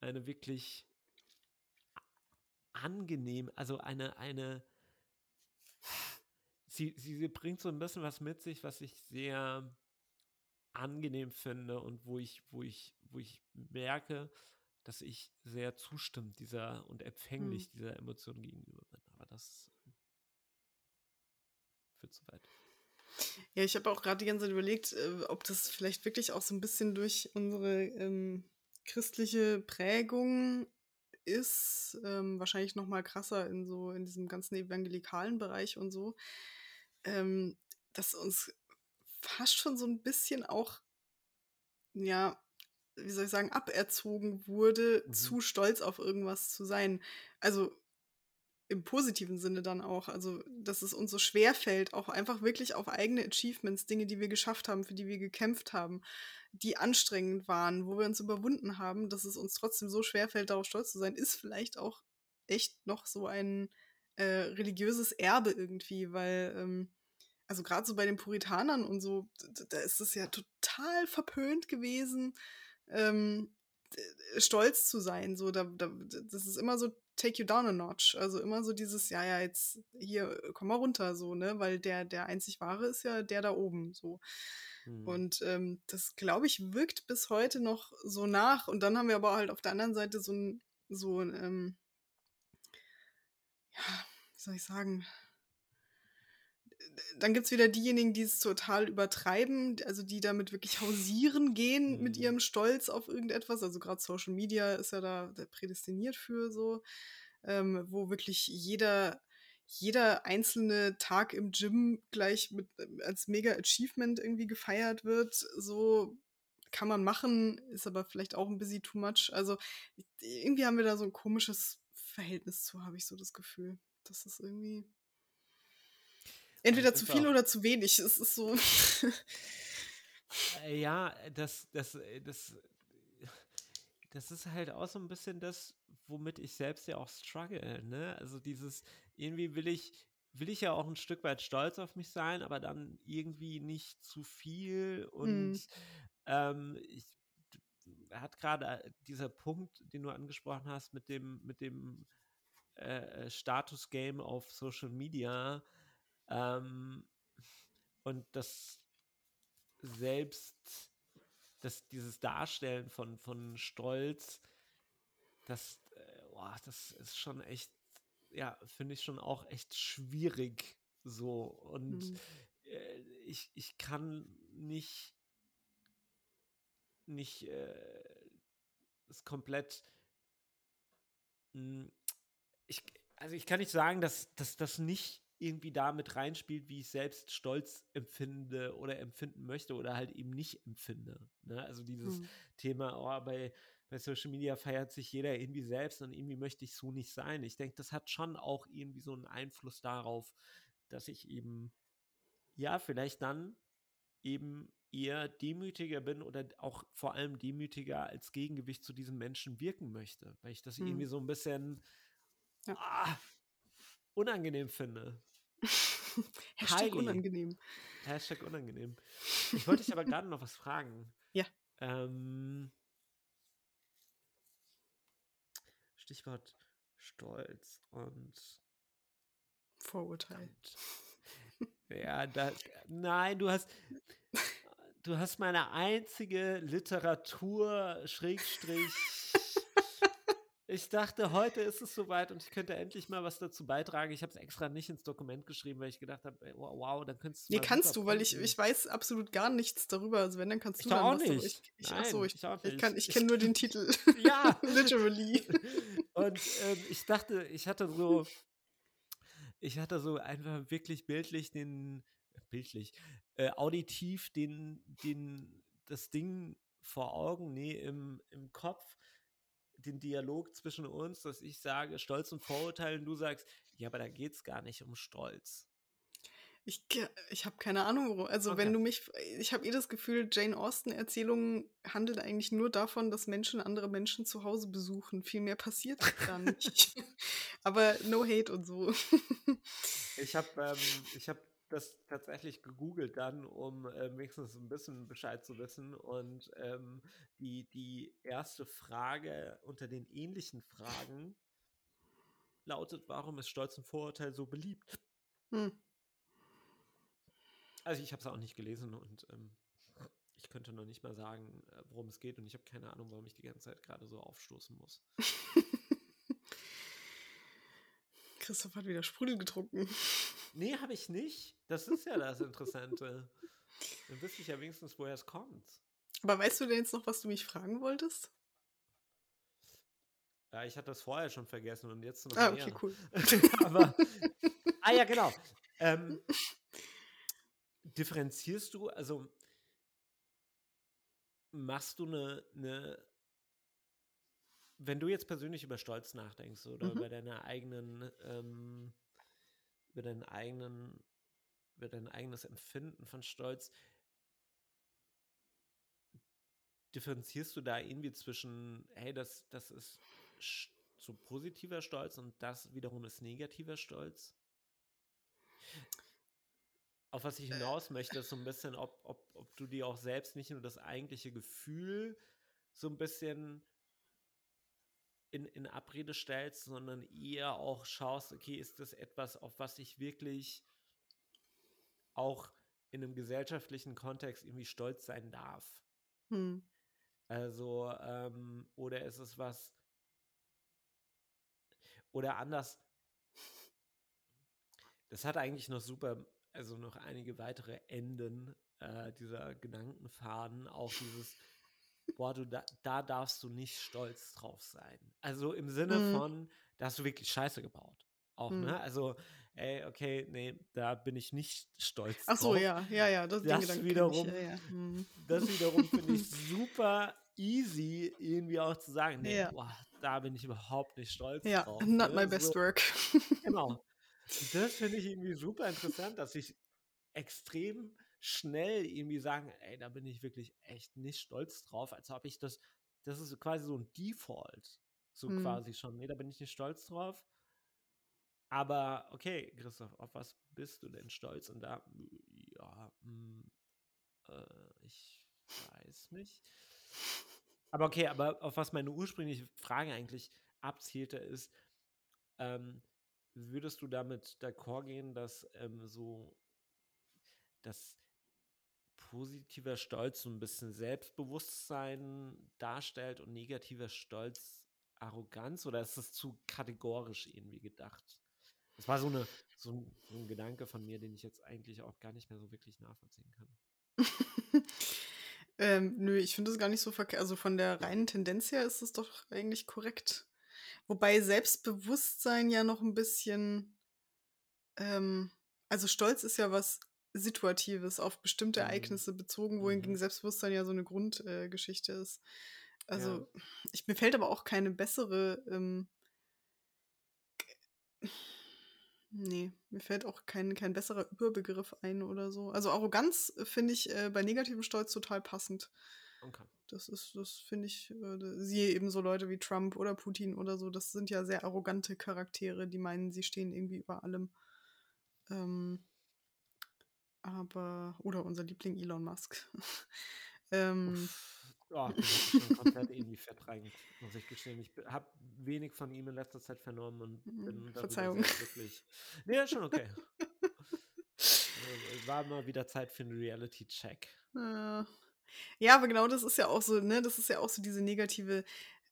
eine wirklich angenehm, also eine, eine, sie, sie, sie bringt so ein bisschen was mit sich, was ich sehr angenehm finde und wo ich, wo ich, wo ich merke, dass ich sehr zustimmt dieser und empfänglich hm. dieser Emotion gegenüber bin. Aber das führt zu weit. Ja, ich habe auch gerade die ganze Zeit überlegt, äh, ob das vielleicht wirklich auch so ein bisschen durch unsere ähm, christliche Prägung ist. Ähm, wahrscheinlich noch mal krasser in so in diesem ganzen evangelikalen Bereich und so, ähm, dass uns fast schon so ein bisschen auch ja wie soll ich sagen, aberzogen wurde, Mhm. zu stolz auf irgendwas zu sein. Also im positiven Sinne dann auch. Also, dass es uns so schwer fällt, auch einfach wirklich auf eigene Achievements, Dinge, die wir geschafft haben, für die wir gekämpft haben, die anstrengend waren, wo wir uns überwunden haben, dass es uns trotzdem so schwer fällt, darauf stolz zu sein, ist vielleicht auch echt noch so ein äh, religiöses Erbe irgendwie, weil ähm, also gerade so bei den Puritanern und so, da ist es ja total verpönt gewesen, ähm, stolz zu sein. So, da, da, das ist immer so take you down a notch. Also immer so dieses, ja, ja, jetzt hier, komm mal runter, so, ne? Weil der, der einzig wahre ist ja der da oben. So. Hm. Und ähm, das, glaube ich, wirkt bis heute noch so nach. Und dann haben wir aber halt auf der anderen Seite so ein, so ein, ähm, ja, wie soll ich sagen, dann gibt es wieder diejenigen, die es total übertreiben, also die damit wirklich hausieren gehen mit Mhm. ihrem Stolz auf irgendetwas. Also gerade Social Media ist ja da, prädestiniert für so, ähm, wo wirklich jeder, jeder einzelne Tag im Gym gleich mit, als mega Achievement irgendwie gefeiert wird. So kann man machen, ist aber vielleicht auch ein bisschen too much. Also irgendwie haben wir da so ein komisches Verhältnis zu, habe ich so das Gefühl. Das ist irgendwie. Entweder ich zu find's viel auch- oder zu wenig. Es ist so. Äh, Ja, das, das, äh, das, das ist halt auch so ein bisschen das, womit ich selbst ja auch struggle, ne? Also dieses, irgendwie will ich, will ich ja auch ein Stück weit stolz auf mich sein, aber dann irgendwie nicht zu viel und ähm, ich hat gerade äh, dieser Punkt, den du angesprochen hast, mit dem, mit dem äh, Status-Game auf Social Media ähm, und das selbst das, dieses Darstellen von, von Stolz, das, äh, boah, das ist schon echt, ja, finde ich schon auch echt schwierig so. Und Mhm. äh, ich, ich kann nicht, nicht äh, es komplett, mh, ich, also ich kann nicht sagen, dass, dass das nicht irgendwie damit reinspielt, wie ich selbst Stolz empfinde oder empfinden möchte oder halt eben nicht empfinde. Ne? Also dieses Mhm. Thema, oh, bei, bei Social Media feiert sich jeder irgendwie selbst und irgendwie möchte ich so nicht sein. Ich denke, das hat schon auch irgendwie so einen Einfluss darauf, dass ich eben, ja, vielleicht dann eben eher demütiger bin oder auch vor allem demütiger als Gegengewicht zu diesem Menschen wirken möchte, weil ich das Mhm. irgendwie so ein bisschen Ja. ah, unangenehm finde. Hashtag unangenehm. Hashtag unangenehm. Ich wollte dich aber gerade noch was fragen. Ja. Ähm, Stichwort Stolz und Vorurteil. Ja, da, nein, du hast, du hast meine einzige Literatur, Schrägstrich. Ich dachte, heute ist es soweit und ich könnte endlich mal was dazu beitragen. Ich habe es extra nicht ins Dokument geschrieben, weil ich gedacht habe, ey, wow, wow, dann könntest du Nee, kannst du, weil ich, ich weiß absolut gar nichts darüber. Also wenn, dann kannst Ich du dann auch was, nicht. Ich, ich, Nein, ach so, ich, ich auch ich, kann, ich kenne nur den Titel. Ja. Literally. Und ähm, ich dachte, ich hatte so, ich hatte so einfach wirklich bildlich den, bildlich, äh, auditiv den, den, das Ding vor Augen, nee, im, im Kopf, den Dialog zwischen uns, dass ich sage, Stolz und Vorurteil und du sagst, ja, aber da geht es gar nicht um Stolz. Ich, ich habe keine Ahnung. Also, wenn Okay. du mich. Ich habe eh das Gefühl, Jane Austen-Erzählungen handeln eigentlich nur davon, dass Menschen andere Menschen zu Hause besuchen. Viel mehr passiert da nicht. Aber no hate und so. Ich habe ähm, ich hab das tatsächlich gegoogelt dann, um äh, wenigstens ein bisschen Bescheid zu wissen. Und ähm, die, die erste Frage unter den ähnlichen Fragen lautet, warum ist Stolz und Vorurteil so beliebt? Hm. Also ich habe es auch nicht gelesen und ähm, ich könnte noch nicht mal sagen, äh, worum es geht. Und ich habe keine Ahnung, warum ich die ganze Zeit gerade so aufstoßen muss. Christoph hat wieder Sprudel getrunken. Nee, habe ich nicht. Das ist ja das Interessante. Dann wüsste ich ja wenigstens, woher es kommt. Aber weißt du denn jetzt noch, was du mich fragen wolltest? Ja, ich hatte das vorher schon vergessen und jetzt noch Ah, mehr. okay, cool. Aber, ah ja, genau. Ähm, differenzierst du, also machst du eine, eine, wenn du jetzt persönlich über Stolz nachdenkst oder Mhm. über deine eigenen, ähm, über deinen eigenen, über dein eigenes Empfinden von Stolz, differenzierst du da irgendwie zwischen, hey, das, das ist so positiver Stolz und das wiederum ist negativer Stolz? Auf was ich hinaus möchte, ist so ein bisschen, ob, ob, ob du dir auch selbst nicht nur das eigentliche Gefühl so ein bisschen in, in Abrede stellst, sondern eher auch schaust, okay, ist das etwas, auf was ich wirklich auch in einem gesellschaftlichen Kontext irgendwie stolz sein darf? Hm. Also, ähm, oder ist es was, oder anders, das hat eigentlich noch super, also noch einige weitere Enden äh, dieser Gedankenfaden, auch dieses, boah, du da, da darfst du nicht stolz drauf sein. Also im Sinne Mhm. von, da hast du wirklich Scheiße gebaut. Auch, Mhm. ne? Also, ey, okay, nee, da bin ich nicht stolz Ach so, drauf. ja, ja, ja, das, Das wiederum- Ich, ja, ja. Hm. Das wiederum finde ich super easy, irgendwie auch zu sagen, nee, Ja. boah, da bin ich überhaupt nicht stolz Ja, drauf. not ne? my best So, work. genau. Das finde ich irgendwie super interessant, dass ich extrem schnell irgendwie sagen, ey, da bin ich wirklich echt nicht stolz drauf, als ob ich das, das ist quasi so ein Default, so Hm. quasi schon, nee, da bin ich nicht stolz drauf. Aber okay, Christoph, auf was bist du denn stolz? Und da, ja, hm, äh, ich weiß nicht. Aber okay, aber auf was meine ursprüngliche Frage eigentlich abzielte, ist, ähm, würdest du damit d'accord gehen, dass ähm, so, dass positiver Stolz so ein bisschen Selbstbewusstsein darstellt und negativer Stolz Arroganz oder ist das zu kategorisch irgendwie gedacht? Das war so, eine, so, ein, so ein Gedanke von mir, den ich jetzt eigentlich auch gar nicht mehr so wirklich nachvollziehen kann. ähm, nö, ich finde es gar nicht so verkehrt. Also von der reinen Tendenz her ist es doch eigentlich korrekt. Wobei Selbstbewusstsein ja noch ein bisschen, ähm, also Stolz ist ja was Situatives, auf bestimmte Mhm. Ereignisse bezogen, wohingegen Mhm. Selbstbewusstsein ja so eine Grundgeschichte ist. Also Ja. ich, mir fällt aber auch keine bessere, ähm, nee, mir fällt auch kein, kein besserer Überbegriff ein oder so. Also Arroganz äh, finde ich äh, bei negativem Stolz total passend. Okay. Das ist, das finde ich, äh, siehe eben so Leute wie Trump oder Putin oder so, das sind ja sehr arrogante Charaktere, die meinen, sie stehen irgendwie über allem. Ähm, aber, oder unser Liebling Elon Musk. ähm, Ja, hab ich schon komplett irgendwie verdrängt, muss ich gestehen. Ich habe wenig von ihm in letzter Zeit vernommen und Mhm, bin Verzeihung. glücklich. Nee, ist schon okay. Äh, War mal wieder Zeit für einen Reality-Check. Äh, ja, aber genau das ist ja auch so, ne, das ist ja auch so diese negative,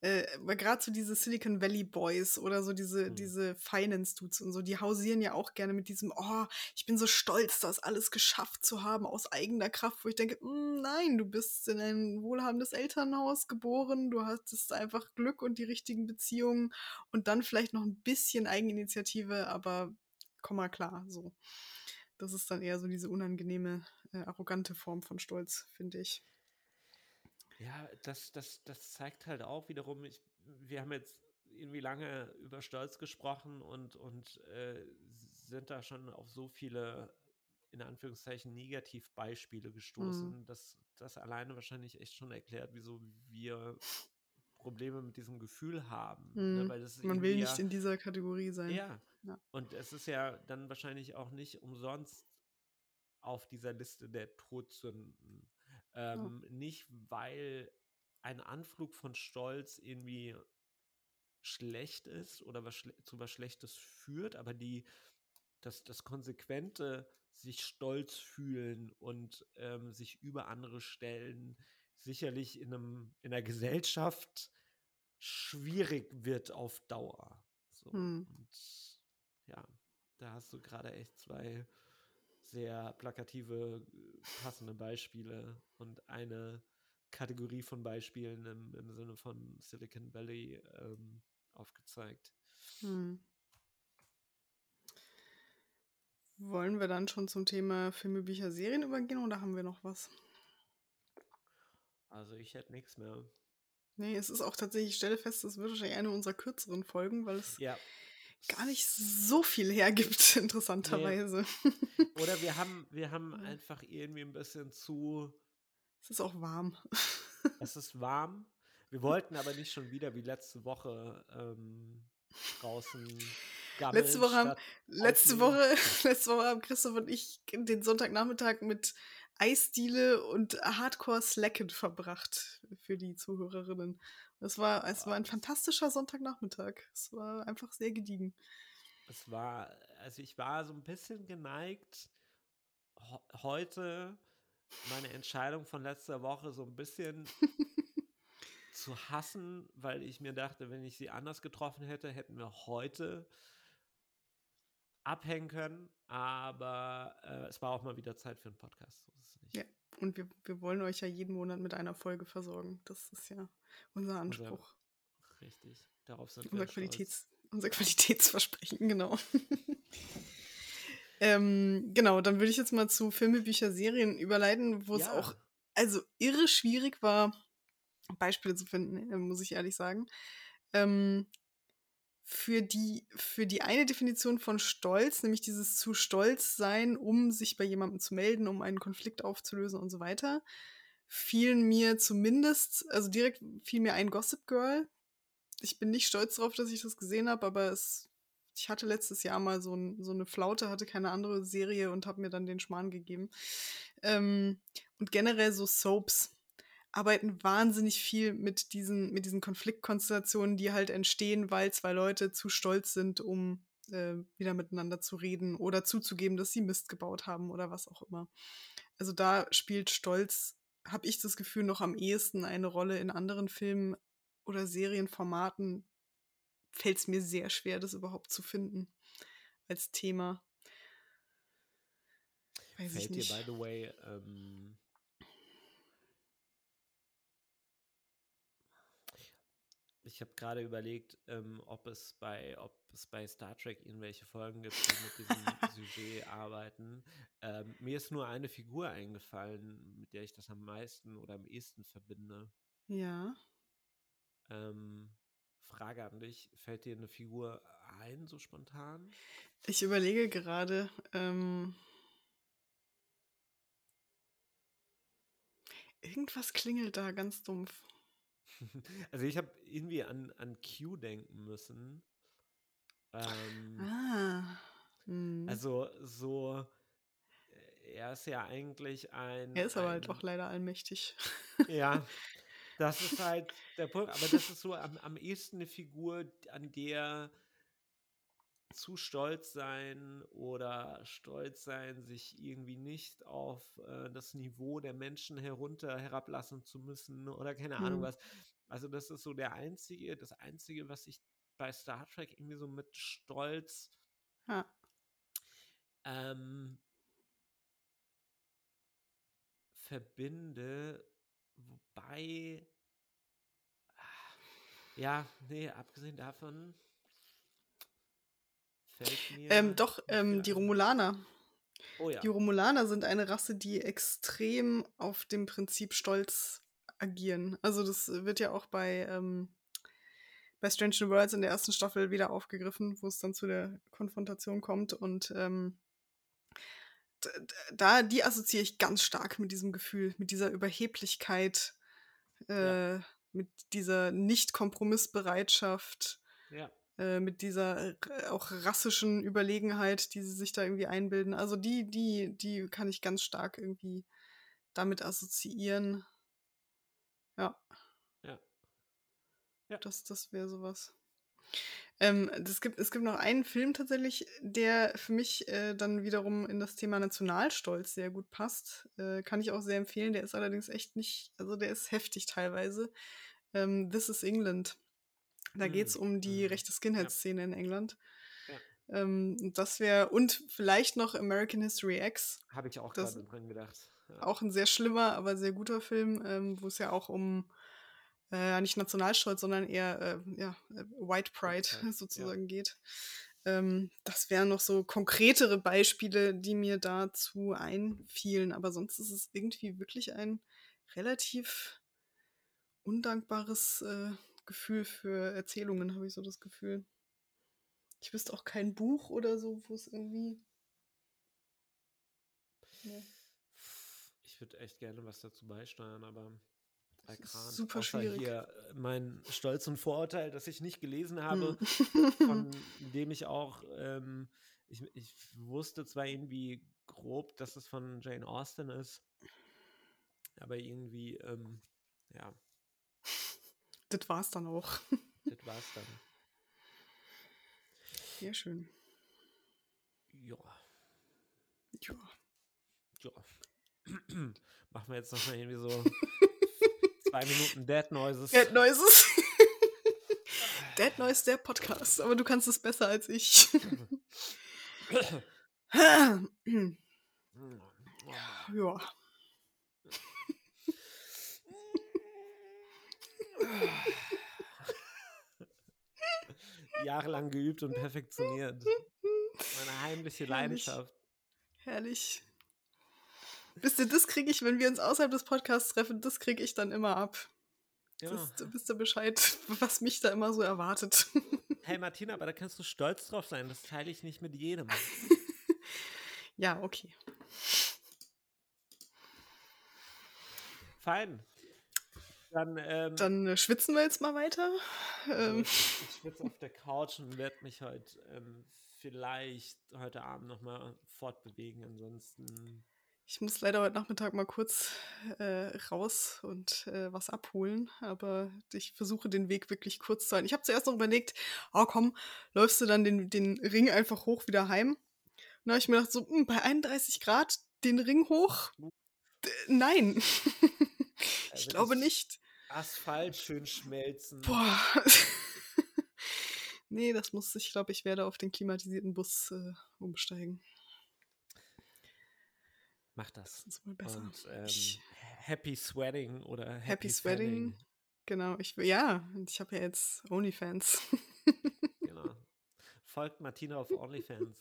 äh, gerade so diese Silicon Valley Boys oder so diese, Hm. diese Finance-Dudes und so, die hausieren ja auch gerne mit diesem, oh, ich bin so stolz, das alles geschafft zu haben aus eigener Kraft, wo ich denke, "Mm, nein, du bist in ein wohlhabendes Elternhaus geboren, du hattest einfach Glück und die richtigen Beziehungen und dann vielleicht noch ein bisschen Eigeninitiative, aber komm mal klar, so. Das ist dann eher so diese unangenehme, äh, arrogante Form von Stolz, finde ich. Ja, das, das, das zeigt halt auch wiederum, ich, wir haben jetzt irgendwie lange über Stolz gesprochen und, und äh, sind da schon auf so viele, in Anführungszeichen, Negativbeispiele gestoßen, dass das alleine wahrscheinlich echt schon erklärt, wieso wir Probleme mit diesem Gefühl haben. Ne? Mhm. Weil das Man will nicht ja, in dieser Kategorie sein. ja. Ja. Und es ist ja dann wahrscheinlich auch nicht umsonst auf dieser Liste der Todsünden. Ähm, Nicht, weil ein Anflug von Stolz irgendwie schlecht ist oder was schle zu was Schlechtes führt, aber die, das, das konsequente sich stolz fühlen und ähm, sich über andere stellen, sicherlich in, einem, in einer Gesellschaft schwierig wird auf Dauer. So. Hm. Und ja, da hast du gerade echt zwei sehr plakative, äh, passende Beispiele und eine Kategorie von Beispielen im, im Sinne von Silicon Valley ähm, aufgezeigt. Hm. Wollen wir dann schon zum Thema Filme, Bücher, Serien übergehen oder haben wir noch was? Also ich hätte nichts mehr. Nee, es ist auch tatsächlich, ich stelle fest, es wird wahrscheinlich eine unserer kürzeren Folgen, weil es Ja. Gar nicht so viel hergibt, interessanterweise. Oder wir haben, wir haben einfach irgendwie ein bisschen zu. Es ist auch warm. Es ist warm. Wir wollten aber nicht schon wieder wie letzte Woche ähm, draußen gammeln. Letzte Woche haben, letzte. Woche, letzte Woche haben Christoph und ich den Sonntagnachmittag mit Eisdiele und Hardcore-Slacken verbracht für die Zuhörerinnen. Es war, es war ein fantastischer Sonntagnachmittag. Es war einfach sehr gediegen. Es war, also ich war so ein bisschen geneigt, heute meine Entscheidung von letzter Woche so ein bisschen zu hassen, weil ich mir dachte, wenn ich sie anders getroffen hätte, hätten wir heute abhängen können. Aber äh, es war auch mal wieder Zeit für einen Podcast. So. Ja, und wir, wir wollen euch ja jeden Monat mit einer Folge versorgen. Das ist ja unser Anspruch. Richtig. Darauf sind Unser, wir stolz. Qualitäts, unser Qualitätsversprechen, genau. ähm, genau, dann würde ich jetzt mal zu Filme, Bücher, Serien überleiten, wo es Ja. auch also irre schwierig war, Beispiele zu finden, äh, muss ich ehrlich sagen. Ähm, für die, für die eine Definition von Stolz, nämlich dieses zu stolz sein, um sich bei jemandem zu melden, um einen Konflikt aufzulösen und so weiter, fielen mir zumindest, also direkt fiel mir ein Gossip Girl. Ich bin nicht stolz darauf, dass ich das gesehen habe, aber es, ich hatte letztes Jahr mal so, ein, so eine Flaute, hatte keine andere Serie und habe mir dann den Schmarrn gegeben. Ähm, und generell so Soaps arbeiten wahnsinnig viel mit diesen, mit diesen Konfliktkonstellationen, die halt entstehen, weil zwei Leute zu stolz sind, um äh, wieder miteinander zu reden oder zuzugeben, dass sie Mist gebaut haben oder was auch immer. Also da spielt Stolz, habe ich das Gefühl, noch am ehesten eine Rolle in anderen Filmen oder Serienformaten. Fällt es mir sehr schwer, das überhaupt zu finden als Thema. Weiß Fällt dir, by the way, ähm, ich habe gerade überlegt, ähm, ob, es bei, ob es bei Star Trek irgendwelche Folgen gibt, die mit diesem Sujet arbeiten. Ähm, mir ist nur eine Figur eingefallen, mit der ich das am meisten oder am ehesten verbinde. Ja. Ähm, Frage an dich, fällt dir eine Figur ein, so spontan? Ich überlege gerade, ähm, irgendwas klingelt da ganz dumpf. Also ich habe irgendwie an, an Q denken müssen. Ähm, Ah. Hm. Also so, äh, er ist ja eigentlich ein. er ist aber halt ein, auch leider allmächtig. Ja, das ist halt der Punkt. Aber das ist so am, am ehesten eine Figur, an der zu stolz sein oder stolz sein, sich irgendwie nicht auf äh, das Niveau der Menschen herunter herablassen zu müssen oder keine Ahnung Hm. was. Also das ist so der einzige, das einzige, was ich bei Star Trek irgendwie so mit Stolz Ja. ähm, verbinde, wobei, ah, ja, nee, abgesehen davon. Ähm, doch, ähm, die. Romulaner. Oh ja. Die Romulaner sind eine Rasse, die extrem auf dem Prinzip Stolz agieren. Also das wird ja auch bei, ähm, bei Strange New Worlds in der ersten Staffel wieder aufgegriffen, wo es dann zu der Konfrontation kommt. Und ähm, da, die assoziiere ich ganz stark mit diesem Gefühl, mit dieser Überheblichkeit, äh, Ja. mit dieser Nicht-Kompromissbereitschaft Ja. Äh, mit dieser äh, auch rassischen Überlegenheit, die sie sich da irgendwie einbilden. Also die, die, die kann ich ganz stark irgendwie damit assoziieren. Ja. Ja. Ja. Das, das wäre sowas. Ähm, das gibt, es gibt noch einen Film tatsächlich, der für mich äh, dann wiederum in das Thema Nationalstolz sehr gut passt. Äh, kann ich auch sehr empfehlen. Der ist allerdings echt nicht, also der ist heftig teilweise. Ähm, This is England. Da geht es um die mhm. rechte Skinhead-Szene in England. Ja. Ähm, das wäre, und vielleicht noch American History X. Habe ich auch Das- gerade dran gedacht. Ja. Auch ein sehr schlimmer, aber sehr guter Film, ähm, wo es ja auch um äh, nicht Nationalstolz, sondern eher äh, ja, äh, White Pride ja. sozusagen geht. Ähm, das wären noch so konkretere Beispiele, die mir dazu einfielen. Aber sonst ist es irgendwie wirklich ein relativ undankbares äh, Gefühl für Erzählungen, habe ich so das Gefühl. Ich wüsste auch kein Buch oder so, wo es irgendwie. Nee. Ich würde echt gerne was dazu beisteuern, aber erkannt. Super schwierig. Hier mein Stolz und Vorurteil, das ich nicht gelesen habe, hm. von dem ich auch, ähm, ich, ich wusste zwar irgendwie grob, dass es von Jane Austen ist, aber irgendwie, ähm, ja. Das war's dann auch. das war's dann. Sehr schön. Ja. Ja. Ja. Machen wir jetzt nochmal irgendwie so Zwei Minuten Dead Noises. Dead Noises. Dead Noise, der Podcast. Aber du kannst es besser als ich. ja. Jahrelang geübt und perfektioniert. Meine heimliche Herrlich. Leidenschaft. Herrlich. Wisst ihr, das kriege ich, wenn wir uns außerhalb des Podcasts treffen, das kriege ich dann immer ab. Ja. Das, wisst ihr Bescheid, was mich da immer so erwartet. Hey Martina, aber da kannst du stolz drauf sein. Das teile ich nicht mit jedem. ja, okay. Fein. Dann, ähm, Dann äh, schwitzen wir jetzt mal weiter. Also ähm. Ich, schwitze auf der Couch und werde mich heute ähm, vielleicht heute Abend nochmal fortbewegen. Ansonsten ich muss leider heute Nachmittag mal kurz äh, raus und äh, was abholen, aber ich versuche den Weg wirklich kurz zu halten. Ich habe zuerst noch überlegt, oh komm, läufst du dann den, den Ring einfach hoch wieder heim? Und dann habe ich mir gedacht, so, mh, hm, bei 31 Grad den Ring hoch? D nein. ich glaube nicht. Asphalt schön schmelzen. Boah. nee, das muss, ich glaube, ich werde auf den klimatisierten Bus äh, umsteigen. Mach das. Das ist mal besser. Und ähm, Happy Sweating oder Happy, Happy Sweating. Genau, ich ja, ich habe ja jetzt OnlyFans. Folgt Martina auf OnlyFans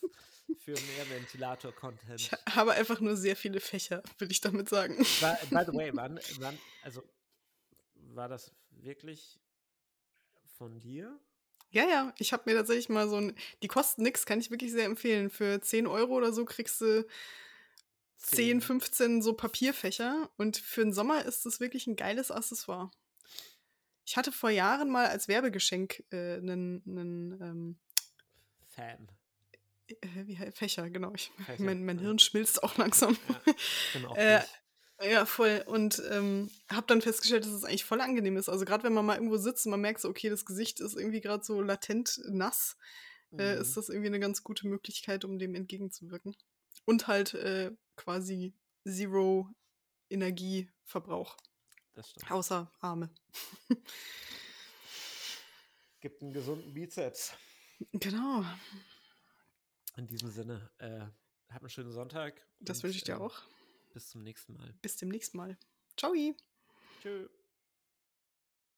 für mehr Ventilator-Content. Ich habe einfach nur sehr viele Fächer, will ich damit sagen. By, by the way, wann, wann, also war das wirklich von dir? Ja, ja, ich habe mir tatsächlich mal so ein, die kosten nichts, kann ich wirklich sehr empfehlen. Für 10 Euro oder so kriegst du 10, 15 so Papierfächer und für den Sommer ist das wirklich ein geiles Accessoire. Ich hatte vor Jahren mal als Werbegeschenk einen äh, ähm, Fan. Äh, wie Fächer, genau. Ich, Fächer, mein, mein ja. Hirn schmilzt auch langsam. Ja, äh, ja voll. Und ähm, habe dann festgestellt, dass es eigentlich voll angenehm ist. Also gerade wenn man mal irgendwo sitzt und man merkt so, okay, das Gesicht ist irgendwie gerade so latent nass, mhm. äh, ist das irgendwie eine ganz gute Möglichkeit, um dem entgegenzuwirken. Und halt äh, quasi Zero Energieverbrauch. Das stimmt. Außer Arme. Gibt einen gesunden Bizeps. Genau. In diesem Sinne, äh, hab einen schönen Sonntag. Das wünsche ich dir äh, auch. Bis zum nächsten Mal. Bis zum nächsten Mal. Ciao. Tschüss.